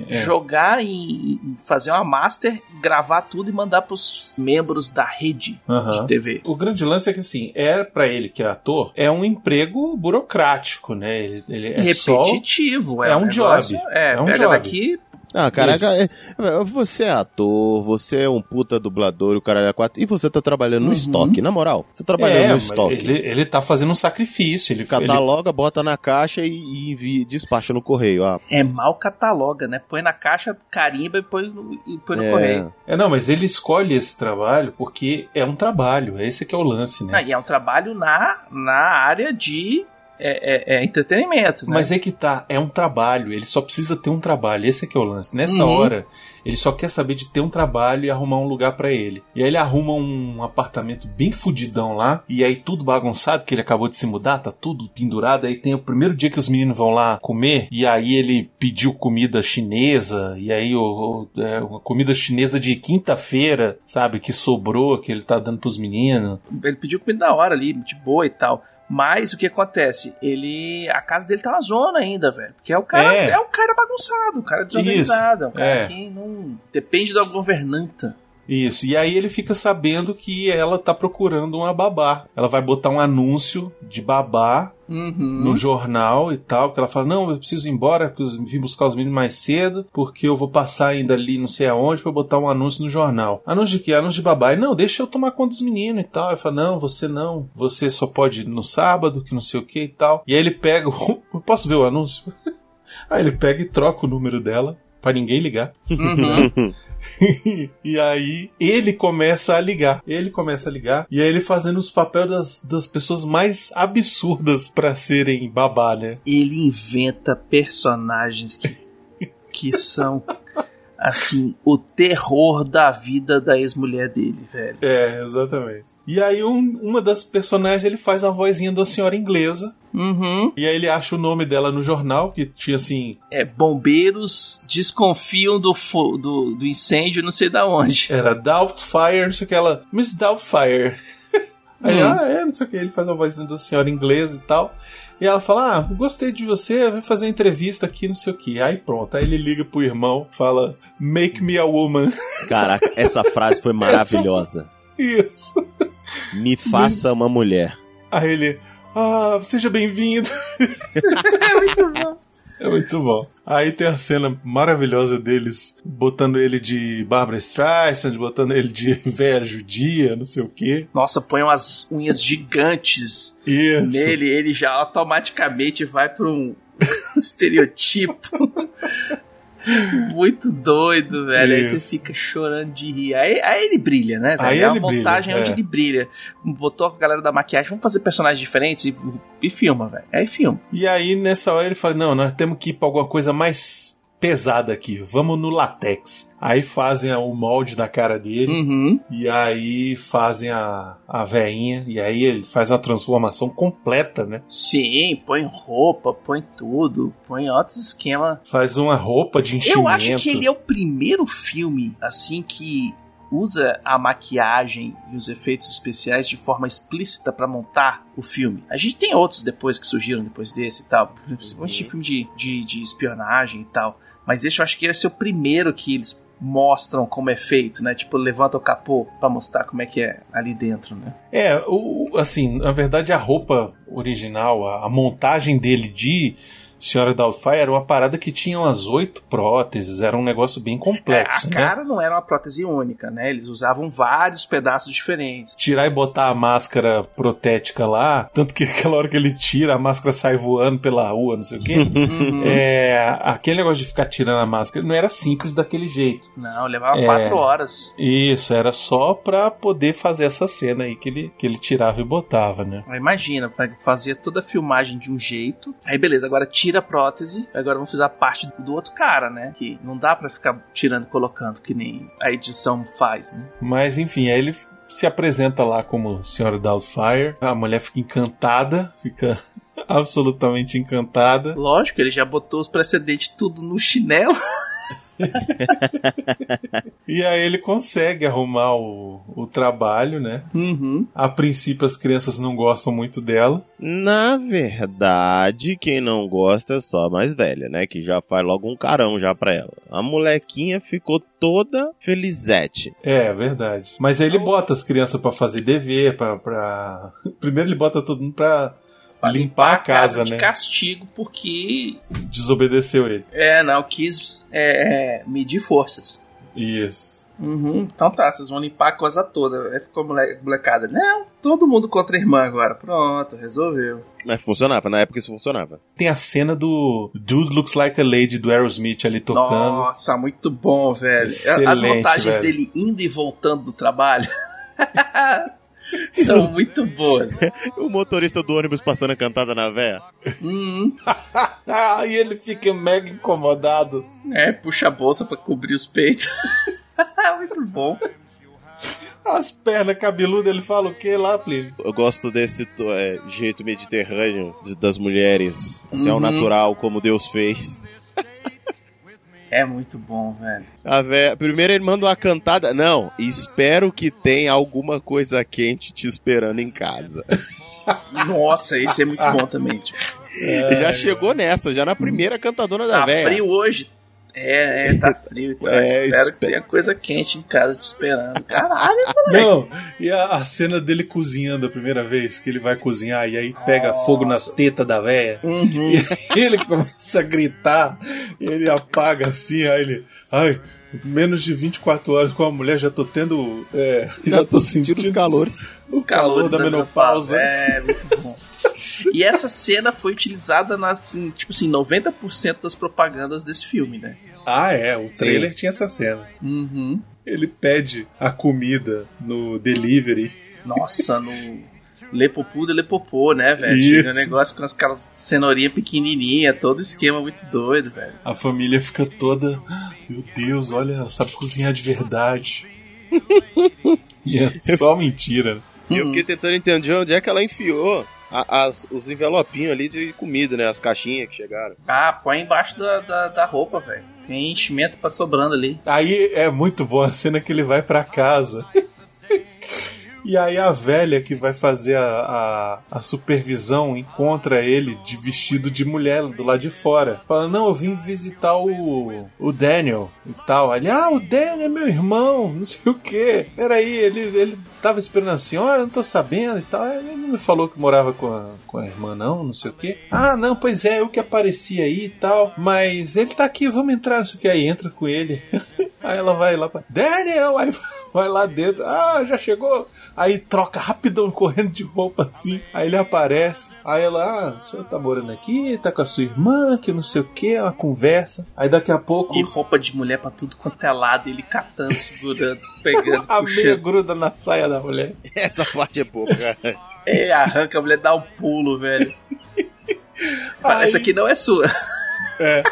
é. jogar e fazer uma master, gravar tudo e mandar pros membros da rede uhum. de TV. O grande lance é que assim, é para ele que é ator, é um emprego burocrático, né? Ele, ele é repetitivo, só, é, é um job. É, é um pega job. daqui, ah, caraca, é, é, você é ator, você é um puta dublador, o cara é quatro. E você tá trabalhando uhum. no estoque, na moral. Você tá trabalhando é, no estoque. Ele, ele tá fazendo um sacrifício. Ele cataloga, ele... bota na caixa e, e envia, despacha no correio. Ah. É mal cataloga, né? Põe na caixa, carimba e põe no, e põe no é. correio. É, não, mas ele escolhe esse trabalho porque é um trabalho. Esse que é o lance, né? Ah, e é um trabalho na, na área de é, é, é, entretenimento. Né? Mas é que tá, é um trabalho, ele só precisa ter um trabalho, esse é que é o lance. Nessa uhum. hora, ele só quer saber de ter um trabalho e arrumar um lugar para ele. E aí ele arruma um apartamento bem fudidão lá, e aí tudo bagunçado, que ele acabou de se mudar, tá tudo pendurado. Aí tem o primeiro dia que os meninos vão lá comer, e aí ele pediu comida chinesa, e aí o, o é, uma comida chinesa de quinta-feira, sabe, que sobrou, que ele tá dando pros meninos. Ele pediu comida da hora ali, de boa e tal. Mas o que acontece? Ele. A casa dele tá na zona ainda, velho. Porque é o cara. É, é um cara bagunçado, um cara desorganizado. É um cara é. que não. Depende da governanta. Isso, e aí ele fica sabendo que ela tá procurando uma babá. Ela vai botar um anúncio de babá uhum. no jornal e tal, que ela fala, não, eu preciso ir embora, porque eu vim buscar os meninos mais cedo, porque eu vou passar ainda ali não sei aonde para botar um anúncio no jornal. Anúncio de quê? Anúncio de babá. E, não, deixa eu tomar conta dos meninos e tal. Ela fala, não, você não, você só pode ir no sábado, que não sei o que e tal. E aí ele pega, posso ver o anúncio? aí ele pega e troca o número dela para ninguém ligar. Uhum. e aí ele começa a ligar. Ele começa a ligar. E aí ele fazendo os papéis das, das pessoas mais absurdas para serem babá, né? Ele inventa personagens que, que são assim, o terror da vida da ex-mulher dele, velho. É, exatamente. E aí um, uma das personagens ele faz uma vozinha da senhora inglesa. Uhum. E aí ele acha o nome dela no jornal, que tinha assim. É, bombeiros desconfiam do, do, do incêndio, não sei da onde. Era Doubtfire, não sei o que ela. Miss Doubtfire. Aí, hum. ah, é, não sei o que, ele faz uma vozinha da senhora inglesa e tal. E ela fala: Ah, gostei de você, vai fazer uma entrevista aqui, não sei o que. Aí pronto, aí ele liga pro irmão, fala: Make me a woman. Caraca, essa frase foi maravilhosa. Essa... Isso. Me faça uma mulher. Aí ele: Ah, seja bem-vindo. é muito bom. É muito bom. Aí tem a cena maravilhosa deles botando ele de Barbara Streisand, botando ele de velha judia, não sei o quê. Nossa, põe umas unhas gigantes Isso. nele, ele já automaticamente vai para um estereotipo. Muito doido, velho. Isso. Aí você fica chorando de rir. Aí, aí ele brilha, né? Velho? Aí é uma montagem brilha, onde é. ele brilha. Botou a galera da maquiagem, vamos fazer personagens diferentes e, e filma, velho. Aí filma. E aí nessa hora ele fala: Não, nós temos que ir pra alguma coisa mais pesada aqui, vamos no latex. Aí fazem o molde da cara dele, uhum. e aí fazem a, a veinha, e aí ele faz a transformação completa, né? Sim, põe roupa, põe tudo, põe outros esquema. Faz uma roupa de enchimento. Eu acho que ele é o primeiro filme, assim, que usa a maquiagem e os efeitos especiais de forma explícita para montar o filme. A gente tem outros depois que surgiram depois desse e tal, principalmente uhum. filme de, de, de espionagem e tal. Mas esse eu acho que esse é o primeiro que eles mostram como é feito, né? Tipo, levanta o capô para mostrar como é que é ali dentro, né? É, o, assim, na verdade a roupa original, a, a montagem dele de Senhora Doubtfire era uma parada que tinha umas oito próteses, era um negócio bem complexo. É, a né? cara não era uma prótese única, né? Eles usavam vários pedaços diferentes. Tirar e botar a máscara protética lá, tanto que aquela hora que ele tira, a máscara sai voando pela rua, não sei o quê. Uhum. É, aquele negócio de ficar tirando a máscara não era simples daquele jeito. Não, levava é, quatro horas. Isso, era só pra poder fazer essa cena aí que ele, que ele tirava e botava, né? Imagina, fazia toda a filmagem de um jeito, aí beleza, agora tira tira a prótese, agora vamos fazer a parte do outro cara, né? Que não dá para ficar tirando e colocando, que nem a edição faz, né? Mas enfim, aí ele se apresenta lá como Senhora Doubtfire. A mulher fica encantada, fica absolutamente encantada. Lógico, ele já botou os precedentes tudo no chinelo. e aí ele consegue arrumar o, o trabalho, né? Uhum. A princípio as crianças não gostam muito dela. Na verdade, quem não gosta é só a mais velha, né? Que já faz logo um carão já pra ela. A molequinha ficou toda felizete. É, é verdade. Mas aí ele bota as crianças para fazer dever, pra, pra... Primeiro ele bota todo mundo pra limpar, limpar a casa, casa de né? castigo porque desobedeceu ele. É, não quis é, é, medir forças. Isso. Uhum. Então tá, vocês vão limpar a coisa toda. Aí ficou mole molecada. Não, todo mundo contra a irmã agora. Pronto, resolveu. Mas funcionava, na época isso funcionava. Tem a cena do Dude Looks Like a Lady do Aerosmith ali tocando. Nossa, muito bom, velho. Excelente, As montagens velho. dele indo e voltando do trabalho. São muito boas. o motorista do ônibus passando a cantada na véia. Hum. e ele fica mega incomodado. É, puxa a bolsa pra cobrir os peitos. muito bom. As pernas cabeludas, ele fala o que lá, Plínio? Eu gosto desse é, jeito mediterrâneo de, das mulheres. Assim, uhum. ao natural, como Deus fez. É muito bom, velho. A véia, primeiro ele manda uma cantada. Não, espero que tenha alguma coisa quente te esperando em casa. Nossa, esse é muito bom também, tipo. É, já chegou nessa, já na primeira cantadora da tá véia. Tá frio hoje. É, é, tá frio. Então é, espero espero que tenha coisa quente em casa te esperando. Caralho, moleque. Não, e a, a, cena dele cozinhando a primeira vez, que ele vai cozinhar e aí pega Nossa. fogo nas tetas da véia. Uhum. E ele começa a gritar, e ele apaga assim, aí ele. Ai, menos de 24 horas com a mulher, já tô tendo. É, já, já tô sentindo os calores. Os calores da, da menopausa. É, muito bom. E essa cena foi utilizada nas, assim, tipo assim, 90% das propagandas desse filme, né? Ah, é. O trailer Sim. tinha essa cena. Uhum. Ele pede a comida no delivery. Nossa, no Lepopu de Lepopô, né, velho? Um negócio com aquelas cenourinha pequenininha, todo esquema muito doido, velho. A família fica toda, ah, meu Deus, olha, sabe cozinhar de verdade. e é só mentira. E eu fiquei tentando entender onde é que ela enfiou as, os envelopinhos ali de comida, né? As caixinhas que chegaram. Ah, põe embaixo da, da, da roupa, velho. Tem enchimento pra sobrando ali. Aí é muito bom a cena que ele vai para casa. E aí a velha que vai fazer a, a, a, supervisão encontra ele de vestido de mulher do lado de fora. Fala, não, eu vim visitar o, o Daniel e tal. Ele, ah, o Daniel é meu irmão, não sei o que. Peraí, ele, ele tava esperando a senhora, não tô sabendo e tal. Ele não me falou que morava com a, com a irmã, não, não sei o que. Ah, não, pois é, eu que apareci aí e tal. Mas ele tá aqui, vamos entrar, não sei o que. Aí entra com ele. aí ela vai lá pra. Daniel! Aí vai lá dentro. Ah, já chegou? Aí troca rapidão, correndo de roupa assim. Aí ele aparece. Aí ela, ah, o senhor tá morando aqui, tá com a sua irmã, que não sei o que, uma conversa. Aí daqui a pouco. E roupa de mulher pra tudo quanto é lado, ele catando, segurando, pegando. a meia gruda na saia da mulher. Essa parte é boa, cara. É, arranca a mulher, dá um pulo, velho. Aí... Essa aqui não é sua. É.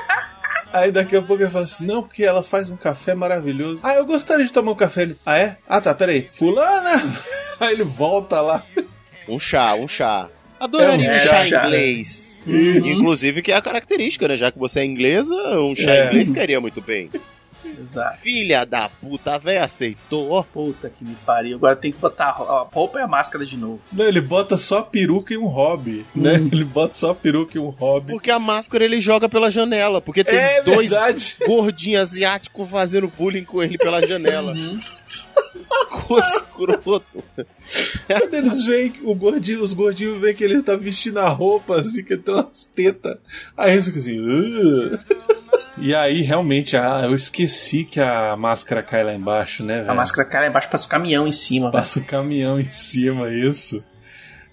Aí daqui a pouco ele fala assim: não, porque ela faz um café maravilhoso. Ah, eu gostaria de tomar um café. Ele, ah, é? Ah, tá, peraí. Fulana! Aí ele volta lá. Um chá, um chá. Adoraria é um, um chá, chá inglês. Uhum. Inclusive, que é a característica, né? Já que você é inglesa, um chá é. inglês queria muito bem. Exato. Filha da puta, velho, aceitou. Puta que me pariu. Agora tem que botar a roupa e a máscara de novo. Não, ele bota só a peruca e um hobby, né? Hum. Ele bota só a peruca e um hobby. Porque a máscara ele joga pela janela. Porque tem é dois verdade. gordinhos asiáticos fazendo bullying com ele pela janela. Uhum. escroto. Quando eles veem, o gordinho, os gordinhos veem que ele tá vestindo a roupa assim, que tem umas tetas. Aí eles ficam assim. Uh. E aí, realmente, ah, eu esqueci que a máscara cai lá embaixo, né, velho? A máscara cai lá embaixo, passa o caminhão em cima. Passa o caminhão em cima, isso.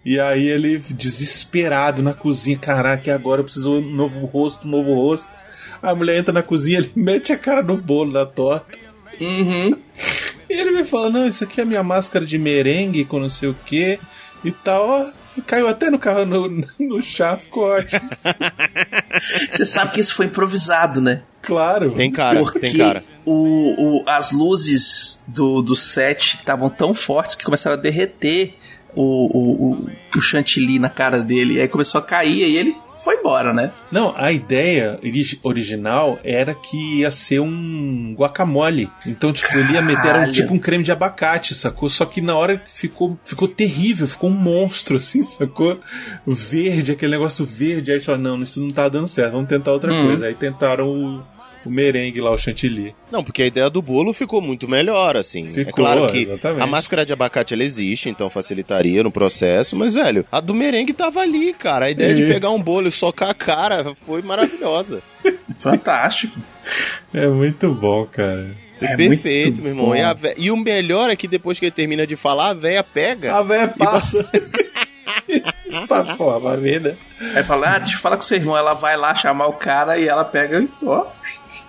E aí ele, desesperado na cozinha, caraca, agora eu preciso um novo rosto, um novo rosto. A mulher entra na cozinha, ele mete a cara no bolo da torta. Uhum. E ele me fala, não, isso aqui é minha máscara de merengue com não sei o que e tal. Caiu até no carro no, no chá, ficou ótimo. Você sabe que isso foi improvisado, né? Claro. Tem cara, Porque tem cara. O, o, as luzes do, do set estavam tão fortes que começaram a derreter o, o, o, o chantilly na cara dele. E aí começou a cair e ele foi embora, né? Não, a ideia original era que ia ser um guacamole. Então, tipo, Caralho. ele ia meter era um, tipo um creme de abacate, sacou? Só que na hora ficou, ficou terrível, ficou um monstro, assim, sacou? Verde, aquele negócio verde. Aí falaram, não, isso não tá dando certo, vamos tentar outra hum. coisa. Aí tentaram o o merengue lá, o chantilly. Não, porque a ideia do bolo ficou muito melhor, assim. É ficou, é claro que exatamente. a máscara de abacate ela existe, então facilitaria no processo, mas, velho, a do merengue tava ali, cara. A ideia de pegar um bolo e socar a cara foi maravilhosa. Fantástico. É muito bom, cara. É perfeito, meu irmão. E, vé... e, o melhor é que depois que ele termina de falar, a véia pega. A véia passa. pra porra, vida. Aí fala, ah, deixa eu falar com seu irmão. Ela vai lá chamar o cara e ela pega, ó,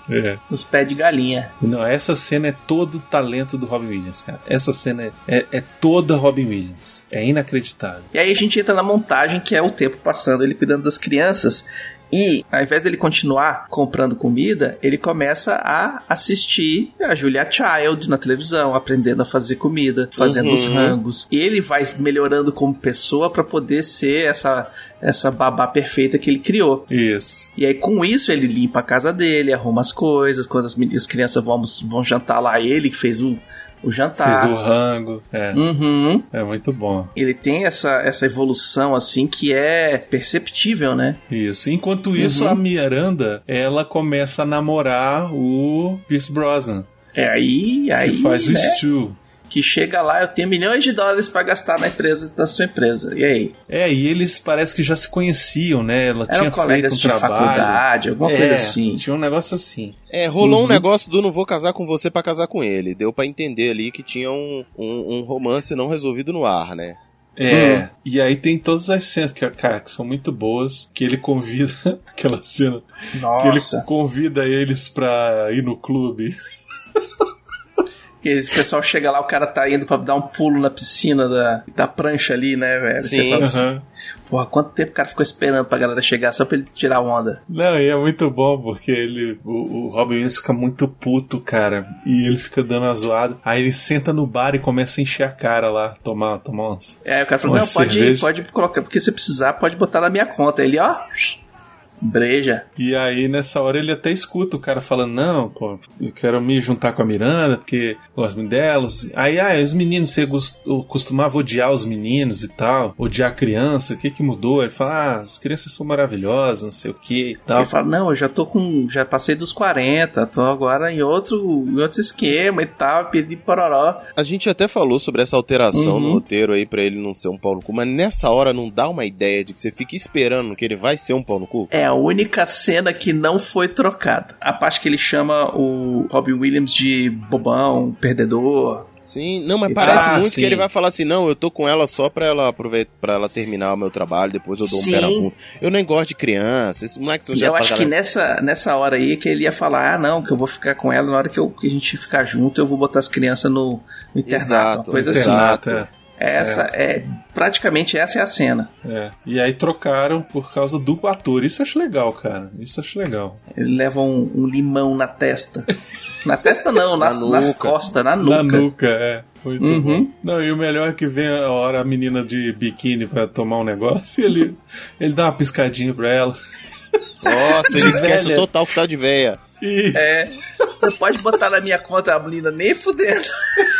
é. Nos pés de galinha. Não, essa cena é todo o talento do Robin Williams, cara. Essa cena é, é, é, toda Robin Williams. É inacreditável. E aí a gente entra na montagem, que é o tempo passando, ele cuidando das crianças. E ao invés dele continuar comprando comida, ele começa a assistir a Julia Child na televisão, aprendendo a fazer comida, fazendo uhum. os rangos. E ele vai melhorando como pessoa para poder ser essa essa babá perfeita que ele criou. Isso. E aí, com isso, ele limpa a casa dele, arruma as coisas. Quando as, as crianças vão, vão jantar lá, ele que fez o, o jantar. Fez o rango. É. Uhum. é muito bom. Ele tem essa, essa evolução, assim, que é perceptível, né? Isso. Enquanto isso, uhum. a Miranda, ela começa a namorar o Pierce Brosnan. É aí, aí. Que faz né? o Stu que chega lá, eu tenho milhões de dólares para gastar na empresa da sua empresa. E aí? É, e eles parece que já se conheciam, né? Ela Eram tinha feito um de trabalho. faculdade, alguma é, coisa assim. Tinha um negócio assim. É, rolou uhum. um negócio do não vou casar com você para casar com ele. Deu para entender ali que tinha um, um, um romance não resolvido no ar, né? É, hum. e aí tem todas as cenas que, cara, que são muito boas, que ele convida aquela cena, Nossa. que ele convida eles pra ir no clube. E o pessoal chega lá, o cara tá indo pra dar um pulo na piscina da, da prancha ali, né, velho? Sim. Fala, assim, Porra, quanto tempo o cara ficou esperando pra galera chegar só pra ele tirar onda? Não, e é muito bom, porque ele. O, o Robin Williams fica muito puto, cara. E ele fica dando a zoada. Aí ele senta no bar e começa a encher a cara lá, tomar, tomar umas. É, o cara falou, não, pode, pode colocar, porque se precisar, pode botar na minha conta. Ele, ó Breja. E aí, nessa hora, ele até escuta o cara falando: Não, pô, eu quero me juntar com a Miranda, porque gosto delas. Aí, ah, os meninos, você costumava odiar os meninos e tal, odiar a criança, o que que mudou? Ele fala: Ah, as crianças são maravilhosas, não sei o que e tal. Ele fala: Não, eu já tô com. Já passei dos 40, tô agora em outro, em outro esquema e tal, pedi pororó. A gente até falou sobre essa alteração uhum. no roteiro aí pra ele não ser um pau no cu, mas nessa hora não dá uma ideia de que você fica esperando que ele vai ser um pau no cu? É, a única cena que não foi trocada. A parte que ele chama o Robin Williams de bobão, perdedor. Sim, não, mas parece ah, muito sim. que ele vai falar assim: não, eu tô com ela só pra ela aproveitar, pra ela terminar o meu trabalho, depois eu dou sim. um pé na bunda. Eu nem gosto de criança, esse moleque já Eu acho que nessa, nessa hora aí que ele ia falar: ah, não, que eu vou ficar com ela na hora que, eu, que a gente ficar junto, eu vou botar as crianças no, no internato, Exato, uma coisa assim. Exato, é. Essa é. é. praticamente essa é a cena. É. E aí trocaram por causa do ator. Isso eu acho legal, cara. Isso eu acho legal. Ele leva um, um limão na testa. na testa não, na, na nas costas, na nuca. Na nuca, é. Muito uhum. bom. Não, e o melhor é que vem a hora a menina de biquíni para tomar um negócio e ele, ele dá uma piscadinha pra ela. Nossa, ele esquece total que tá de véia. E... É. Você pode botar na minha conta a menina nem fudendo.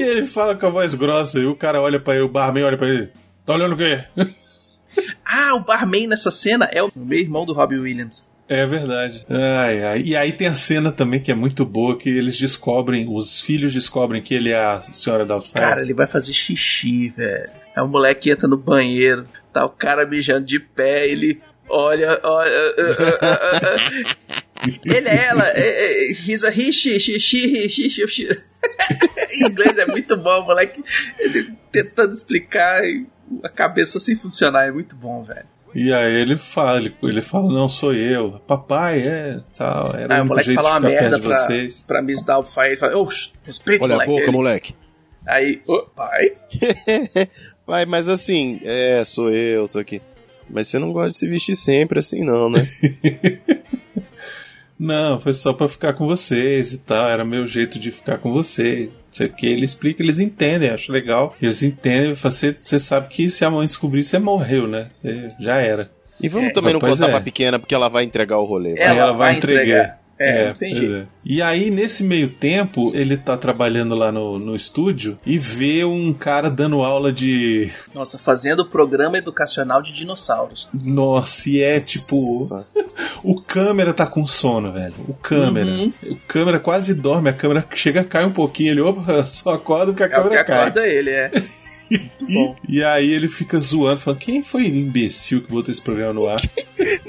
E ele fala com a voz grossa e o cara olha para ele, o barman olha para ele. Tá olhando o quê? ah, o barman nessa cena é o meu irmão do Robbie Williams. É verdade. Ai, ai. E aí tem a cena também que é muito boa, que eles descobrem, os filhos descobrem que ele é a senhora Doubtfire. Cara, ele vai fazer xixi, velho. É o moleque que entra no banheiro, tá o cara mijando de pé, ele olha, olha. Uh, uh, uh, ele é ela, é, é, he's a he, she, she, she, she, she, inglês é muito bom, moleque. Tentando explicar a cabeça sem funcionar, é muito bom, velho. E aí ele fala, ele, ele fala, não sou eu, papai, é, tal, era aí o moleque fala uma merda pra, vocês. pra Miss Doubtfire, ele fala, oxe, respeita Olha moleque. Olha a boca, ele, moleque. Aí, oh, pai? pai, mas assim, é, sou eu, sou aqui. Mas você não gosta de se vestir sempre assim não, né? Não, foi só pra ficar com vocês e tal. Era meu jeito de ficar com vocês. sei o que. Ele explica, eles entendem, acho legal. Eles entendem, você, você sabe que se a mãe descobrir, você morreu, né? É, já era. E vamos é, também não contar é. pra pequena, porque ela vai entregar o rolê. Ela, ela vai, entregar. entregar. É, é, entendi. É. E aí, nesse meio tempo, ele tá trabalhando lá no, no estúdio e vê um cara dando aula de. Nossa, fazendo programa educacional de dinossauros. Nossa, e é tipo. o câmera tá com sono, velho. O câmera. Uhum. O câmera quase dorme, a câmera chega, cai um pouquinho, ele, opa, só acorda porque a é câmera cai. acorda ele, é. E, e, aí ele fica zoando, falando: quem foi o imbecil que botou esse programa no ar?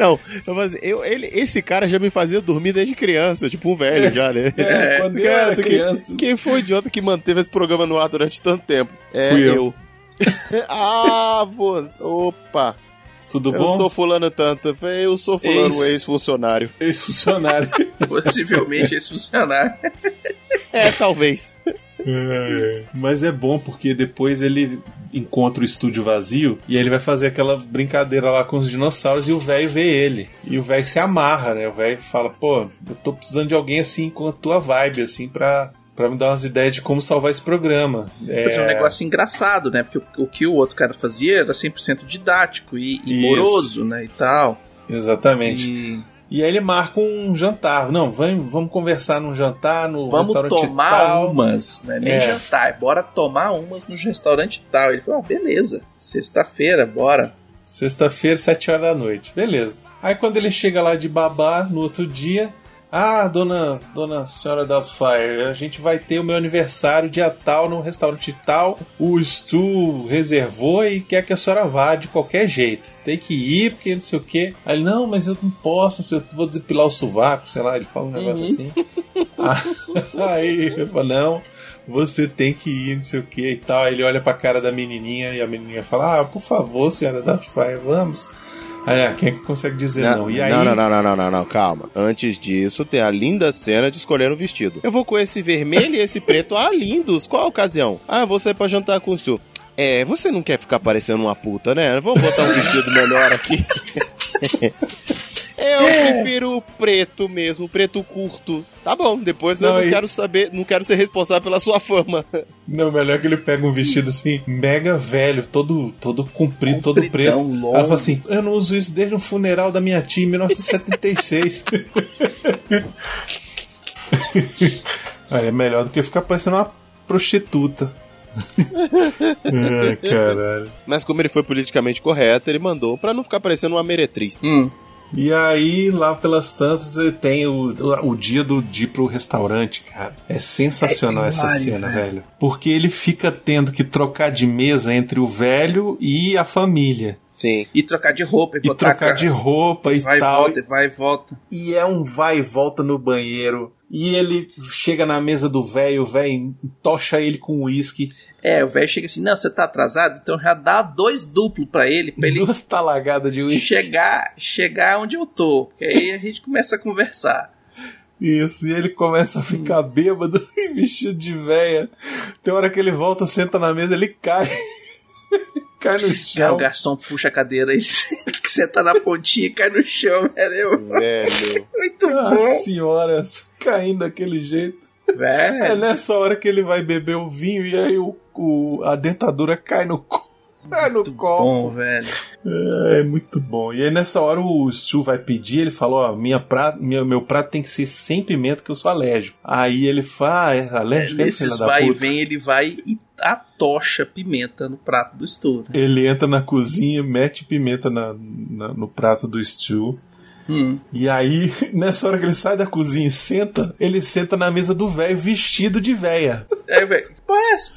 Não, mas eu, ele, esse cara já me fazia dormir desde criança, tipo um velho já, né? É, quando eu era criança. Quem, quem foi o idiota que manteve esse programa no ar durante tanto tempo? É Fui eu. eu. ah, pô, opa. Tudo eu bom? Eu sou fulano tanto. Eu sou fulano ex-funcionário. Ex-funcionário. Possivelmente ex-funcionário. é, talvez. É, mas é bom porque depois ele encontra o estúdio vazio e aí ele vai fazer aquela brincadeira lá com os dinossauros e o velho vê ele. E o velho se amarra, né? O velho fala: pô, eu tô precisando de alguém assim com a tua vibe, assim, pra, para me dar umas ideias de como salvar esse programa. É, é um negócio engraçado, né? Porque o, o, que o outro cara fazia era 100% didático e, e moroso, né? E tal. Exatamente. E... E aí ele marca um jantar. Não, vamos, vamos conversar num jantar no vamos restaurante tomar tal. umas, né? Nem é. jantar, bora tomar umas no restaurante tal. Ele falou, ah, beleza, sexta-feira, bora. Sexta-feira, sete horas da noite. Beleza. Aí quando ele chega lá de babá no outro dia, ah, dona, dona senhora Doubtfire, a gente vai ter o meu aniversário dia tal no restaurante tal. O Stu reservou e quer que a senhora vá de qualquer jeito. Tem que ir, porque não sei o quê. Aí ele, não, mas eu não posso, eu vou depilar o sovaco, sei lá, ele fala um negócio uhum. assim. aí ele fala, não, você tem que ir, não sei o que e tal. Aí ele olha pra cara da menininha e a menininha fala, ah, por favor, senhora Doubtfire, vamos. É, quem é que consegue dizer não? não? E aí... não, não, não, não, não, não, não, calma. Antes disso, tem a linda cena de escolher um vestido. Eu vou com esse vermelho e esse preto. Ah, lindos! Qual a ocasião? Ah, vou sair pra jantar com o senhor. É, você não quer ficar parecendo uma puta, né? Vamos botar um vestido melhor aqui. Eu é. prefiro o preto mesmo, o preto curto. Tá bom, depois não, eu não e... quero saber, não quero ser responsável pela sua fama. Não, melhor que ele pega um vestido assim, mega velho, todo, todo comprido, todo preto. Longo. Ela fala assim: Eu não uso isso desde o funeral da minha tia em 1976. é melhor do que ficar parecendo uma prostituta. Ai, caralho. Mas como ele foi politicamente correto, ele mandou para não ficar parecendo uma meretriz. Hum. E aí, lá pelas tantas, tem o, o dia do de ir pro restaurante, cara. É sensacional é essa cena, velho. velho. Porque ele fica tendo que trocar de mesa entre o velho e a família. Sim. E trocar de roupa. E, e trocar de roupa e vai tal. Vai e volta, vai e volta. E é um vai e volta no banheiro. E ele chega na mesa do velho, o velho tocha ele com uísque. É, o velho chega assim, não, você tá atrasado, então já dá dois duplos para ele, pra ele Duas talagadas de uísque. Chegar, chegar onde eu tô, que aí a gente começa a conversar. Isso, e ele começa a ficar bêbado e vestido de véia. Tem hora que ele volta, senta na mesa, ele cai. cai no chão. O garçom puxa a cadeira e senta na pontinha e cai no chão, velho. Velho. Muito ah, bom. senhora, caindo daquele jeito. Velho. É nessa hora que ele vai beber o vinho e aí o o, a dentadura cai no Cai no muito copo. bom, velho. É, é, muito bom. E aí nessa hora o Stu vai pedir, ele falou, ó, minha prato, minha, meu prato tem que ser sem pimenta que eu sou alérgico. Aí ele fala, ah, é alérgico? É, nesses vai e vem, ele vai e atocha pimenta no prato do Stu. Né? Ele entra na cozinha, mete pimenta na, na, no prato do Stu. Hum. E aí, nessa hora que ele sai da cozinha e senta, ele senta na mesa do velho vestido de véia. É, velho, que porra é essa?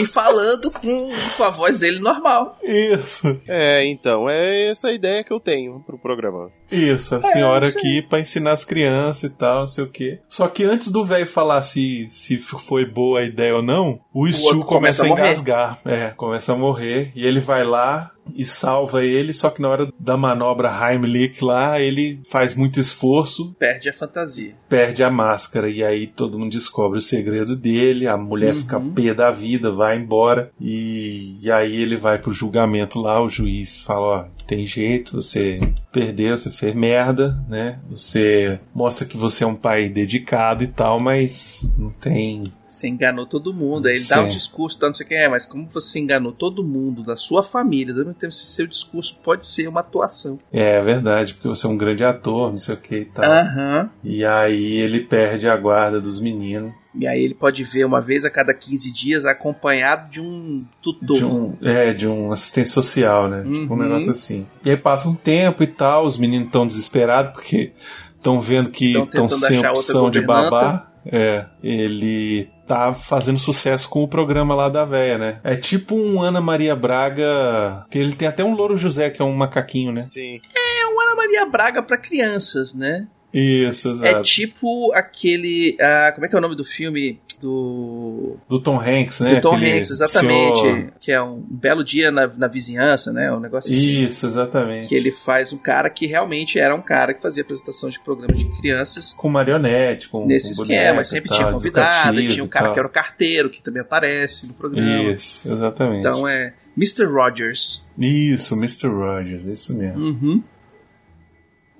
e falando com, com a voz dele normal. Isso. É, então, é essa a ideia que eu tenho pro programa. Isso, a senhora é, aqui para ensinar as crianças e tal, não sei o quê. Só que antes do velho falar se, se foi boa a ideia ou não, o, o Stu começa, começa a engasgar. É, começa a morrer. E ele vai lá, e salva ele, só que na hora da manobra Heimlich lá, ele faz muito esforço. Perde a fantasia. Perde a máscara, e aí todo mundo descobre o segredo dele, a mulher uhum. fica pé da vida, vai embora, e, e aí ele vai pro julgamento lá, o juiz fala, ó, tem jeito, você perdeu, você fez merda, né? Você mostra que você é um pai dedicado e tal, mas não tem Você enganou todo mundo. Aí ele Sim. dá um discurso, tá, não sei o que é, mas como você enganou todo mundo da sua família, ao mesmo tempo, esse seu discurso pode ser uma atuação. É, é verdade, porque você é um grande ator, não sei o que e tal. Uhum. E aí ele perde a guarda dos meninos. E aí ele pode ver uma vez a cada 15 dias acompanhado de um tutor. De um, é, de um assistente social, né? Uhum. Tipo um uhum. negócio assim. E aí passa um tempo e tal, os meninos estão desesperados porque estão vendo que estão sem opção de babá. É, ele tá fazendo sucesso com o programa lá da véia, né? É tipo um Ana Maria Braga, que ele tem até um Louro José, que é um macaquinho, né? Sim. É um Ana Maria Braga para crianças, né? Isso, exato. É tipo aquele. Uh, como é que é o nome do filme? Do. Do Tom Hanks, né? Do Tom aquele Hanks, exatamente. Senhor... Que é um belo dia na, na vizinhança, né? Um negócio assim. Isso, exatamente. Que ele faz um cara que realmente era um cara que fazia apresentação de programa de crianças. Com marionete, com. Nesse com esquema, sempre tinha convidado, tinha um cara que era o carteiro, que também aparece no programa. Isso, exatamente. Então é. Mr. Rogers. Isso, Mr. Rogers, isso mesmo. Uhum.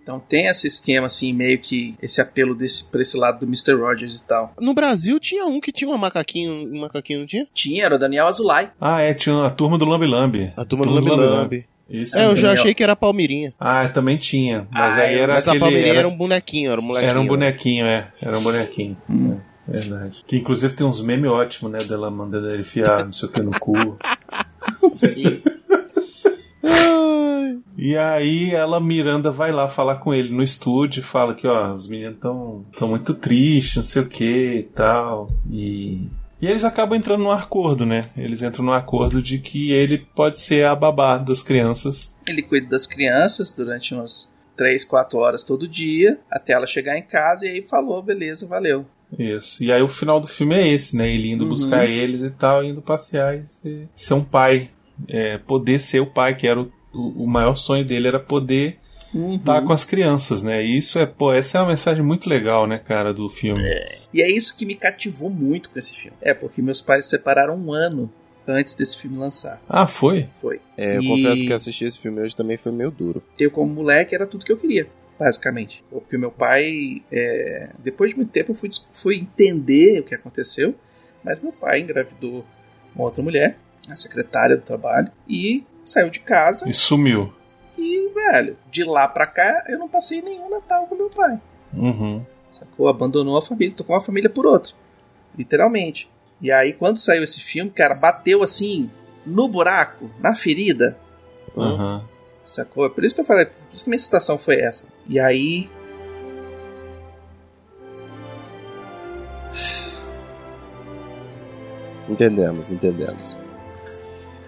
Então tem esse esquema, assim, meio que esse apelo desse, pra esse lado do Mr. Rogers e tal. No Brasil tinha um que tinha um macaquinho, um macaquinho, não tinha? Tinha, era o Daniel Azulay. Ah, é, tinha a turma do Lambi Lambi. A turma, turma do Lambi Lambi. Isso, é, eu já achei que era a Palmirinha. Ah, também tinha. Mas ah, aí era Mas aquele, a Palmirinha era... era... um bonequinho, era um molequinho. Era um bonequinho, é. Era um bonequinho. Hum. É, verdade. Que inclusive tem uns memes ótimos, né? Dela mandando ele enfiar não sei o que no cu. Sim. E aí ela, Miranda, vai lá falar com ele no estúdio, fala que, ó, os meninos estão tão muito tristes, não sei o que e tal. E. E eles acabam entrando num acordo, né? Eles entram num acordo de que ele pode ser a babá das crianças. Ele cuida das crianças durante umas 3, 4 horas todo dia, até ela chegar em casa e aí falou, beleza, valeu. Isso. E aí o final do filme é esse, né? Ele indo uhum. buscar eles e tal, indo passear e ser, ser um pai. É, poder ser o pai, que era o o, maior sonho dele era poder uhum. estar com as crianças, né? E isso é, pô, essa é uma mensagem muito legal, né, cara, do filme. É. E é isso que me cativou muito com esse filme. É, porque meus pais se separaram um ano antes desse filme lançar. Ah, foi? Foi. É, eu e... confesso que assistir esse filme hoje também foi meio duro. Eu, como moleque, era tudo que eu queria, basicamente. Porque meu pai, é... depois de muito tempo, eu fui, fui entender o que aconteceu, mas meu pai engravidou uma outra mulher, a secretária do trabalho, e saiu de casa. E sumiu. E, velho, de lá pra cá eu não passei nenhum Natal com meu pai. Uhum. Sacou? Abandonou a família, tocou uma família por outra. Literalmente. E aí, quando saiu esse filme, cara, bateu assim, no buraco, na ferida. Uhum. Sacou? É por isso que eu falei, por isso que minha citação foi essa. E aí. Entendemos, entendemos.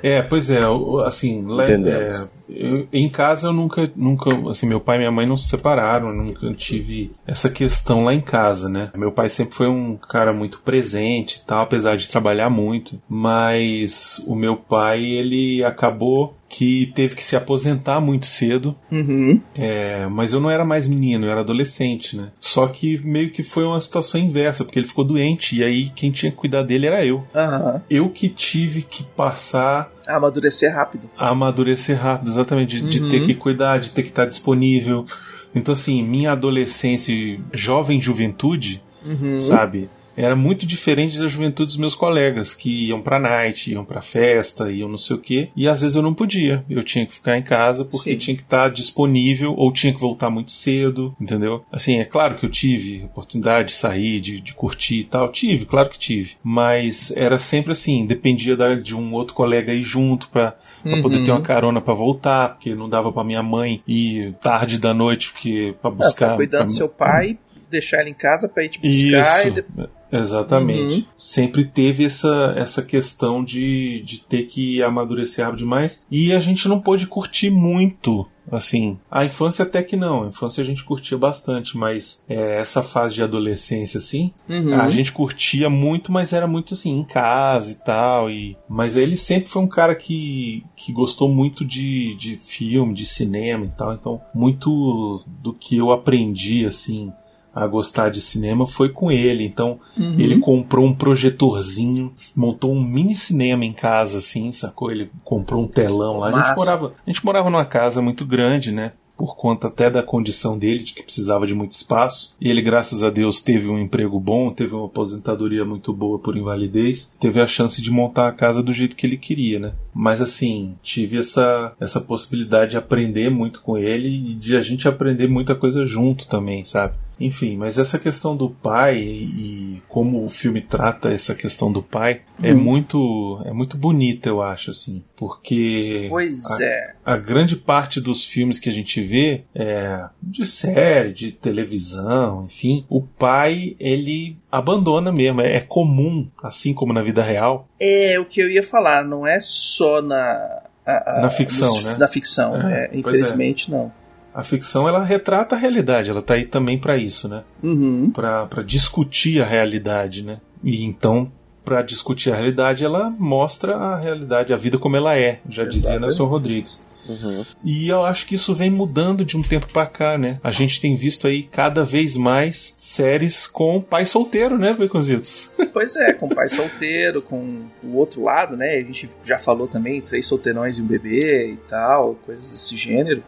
É, pois é, assim, é, eu, em casa eu nunca, nunca, assim, meu pai e minha mãe não se separaram, nunca tive essa questão lá em casa, né? Meu pai sempre foi um cara muito presente e tal, apesar de trabalhar muito, mas o meu pai, ele acabou que teve que se aposentar muito cedo. Uhum. É, mas eu não era mais menino, eu era adolescente, né? Só que meio que foi uma situação inversa, porque ele ficou doente e aí quem tinha que cuidar dele era eu. Uhum. Eu que tive que passar. A amadurecer rápido. A amadurecer rápido, exatamente. De, uhum. de ter que cuidar, de ter que estar disponível. Então, assim, minha adolescência, jovem juventude, uhum. sabe? Era muito diferente da juventude dos meus colegas, que iam pra night, iam pra festa, iam não sei o quê, e às vezes eu não podia. Eu tinha que ficar em casa porque Sim. tinha que estar disponível ou tinha que voltar muito cedo, entendeu? Assim, é claro que eu tive oportunidade de sair, de, de curtir e tal, tive, claro que tive, mas era sempre assim, dependia da, de um outro colega ir junto pra Pra uhum. poder ter uma carona para voltar, porque não dava para minha mãe ir tarde da noite porque para buscar. É, pra cuidar pra... do seu pai, deixar ele em casa para ir te buscar Isso. e depois Exatamente. Uhum. Sempre teve essa, essa questão de, de ter que amadurecer rápido demais. E a gente não pôde curtir muito assim. A infância até que não, a infância a gente curtia bastante, mas é, essa fase de adolescência, assim, uhum. a gente curtia muito, mas era muito assim, em casa e tal. E... Mas ele sempre foi um cara que, que gostou muito de, de filme, de cinema e tal. Então, muito do que eu aprendi, assim, a gostar de cinema foi com ele. Então uhum. ele comprou um projetorzinho, montou um mini cinema em casa, assim, sacou? Ele comprou um telão lá. A gente morava, a gente morava numa casa muito grande, né? por conta até da condição dele, de que precisava de muito espaço. E ele, graças a Deus, teve um emprego bom, teve uma aposentadoria muito boa por invalidez, teve a chance de montar a casa do jeito que ele queria, né? Mas assim, tive essa, essa possibilidade de aprender muito com ele e de a gente aprender muita coisa junto também, sabe? Enfim, mas essa questão do pai e como o filme trata essa questão do pai é uhum. é muito é muito bonita, eu acho assim, porque pois a, é. a grande parte dos filmes que a gente vê é de série, de televisão, enfim, o pai ele abandona mesmo, é, é comum, assim como na vida real. É o que eu ia falar, não é só na a, a, na ficção, nos, né? Na ficção, é, é, infelizmente não a ficção ela retrata a realidade, ela tá aí também para isso, né? Uhum. Para discutir a realidade, né? E então, para discutir a realidade, ela mostra a realidade, a vida como ela é, já Exato. dizia Nelson Rodrigues. Uhum. E eu acho que isso vem mudando de um tempo para cá, né? A gente tem visto aí cada vez mais séries com pai solteiro, né, Baconzitos? Pois é, com pai solteiro, com o outro lado, né? A gente já falou também, três solteirões e um bebê e tal, coisas desse gênero.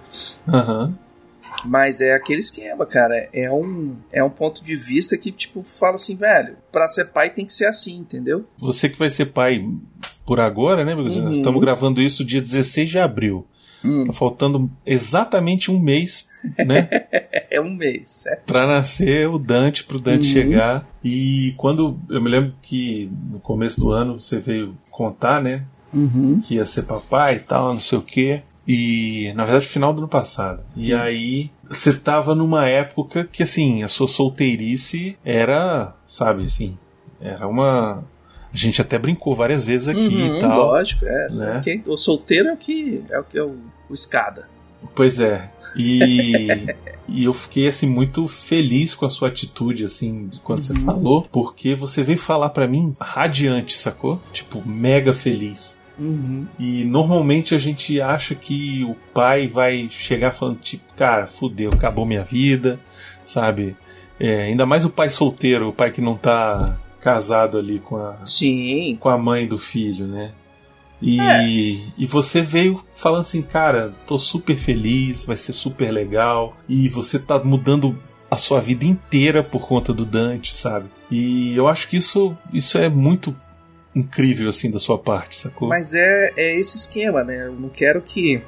Aham. Uhum. Mas é aquele esquema, cara. É um, é um ponto de vista que, tipo, fala assim, velho, pra ser pai tem que ser assim, entendeu? Você que vai ser pai por agora, né? Uhum. Estamos gravando isso dia 16 de abril. Hum. Tá faltando exatamente um mês, né? é um mês, certo? Pra nascer o Dante, pro Dante uhum. chegar. E quando. Eu me lembro que no começo do ano você veio contar, né? Uhum. Que ia ser papai e tal, não sei o quê. E, na verdade, final do ano passado. E hum. aí, você tava numa época que, assim, a sua solteirice era, sabe, assim, era uma. A gente até brincou várias vezes aqui uhum, e tal. Lógico, é. Né? Quem, o solteiro é o que é o, que é o, o escada. Pois é. E, e eu fiquei assim muito feliz com a sua atitude assim quando uhum. você falou, porque você veio falar para mim radiante, sacou? Tipo, mega feliz. Uhum. E normalmente a gente acha que o pai vai chegar falando, tipo, cara, fudeu, acabou minha vida, sabe? É, ainda mais o pai solteiro, o pai que não tá casado ali com a, Sim. Com a mãe do filho, né? E, é. e você veio falando assim, cara, tô super feliz, vai ser super legal, e você tá mudando a sua vida inteira por conta do Dante, sabe? E eu acho que isso, isso é muito incrível assim da sua parte, sacou? Mas é, é esse esquema, né? Eu não quero que.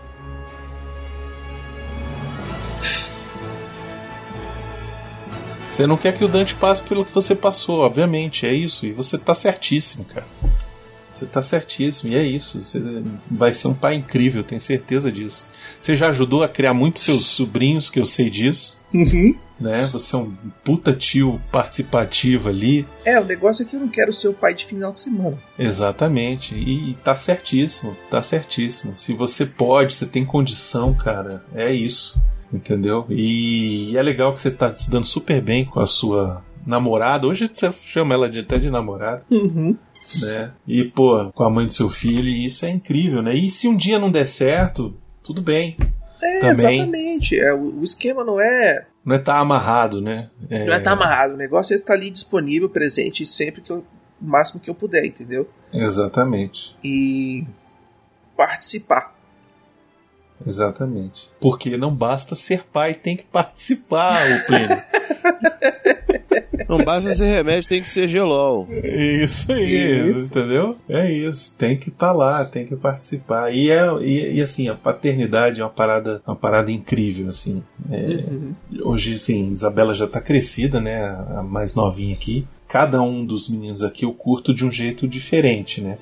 Você não quer que o Dante passe pelo que você passou, obviamente, é isso. E você tá certíssimo, cara. Você tá certíssimo, e é isso. Você vai ser um pai incrível, tenho certeza disso. Você já ajudou a criar muitos seus sobrinhos, que eu sei disso. Uhum né? Você é um puta tio participativo ali. É, o negócio é que eu não quero ser o pai de final de semana. Exatamente. E, e tá certíssimo, tá certíssimo. Se você pode, você tem condição, cara, é isso. Entendeu? E, é legal que você tá se dando super bem com a sua namorada. Hoje você chama ela de, até de namorada. Uhum. Né? E, pô, com a mãe do seu filho, e isso é incrível, né? E se um dia não der certo, tudo bem. É, Também. exatamente. É, o, o esquema não é não é estar tá amarrado, né? É... Não é estar tá amarrado. O negócio é estar ali disponível, presente, sempre que eu, o máximo que eu puder, entendeu? Exatamente. E participar. Exatamente. Porque não basta ser pai, tem que participar, o Plínio. Não basta ser remédio, tem que ser gelol. Isso aí, isso. entendeu? É isso, tem que estar tá lá, tem que participar. E, é, e, e, assim, a paternidade é uma parada, uma parada incrível, assim. É, uhum. Hoje, assim, Isabela já está crescida, né? A mais novinha aqui. Cada um dos meninos aqui eu curto de um jeito diferente, né?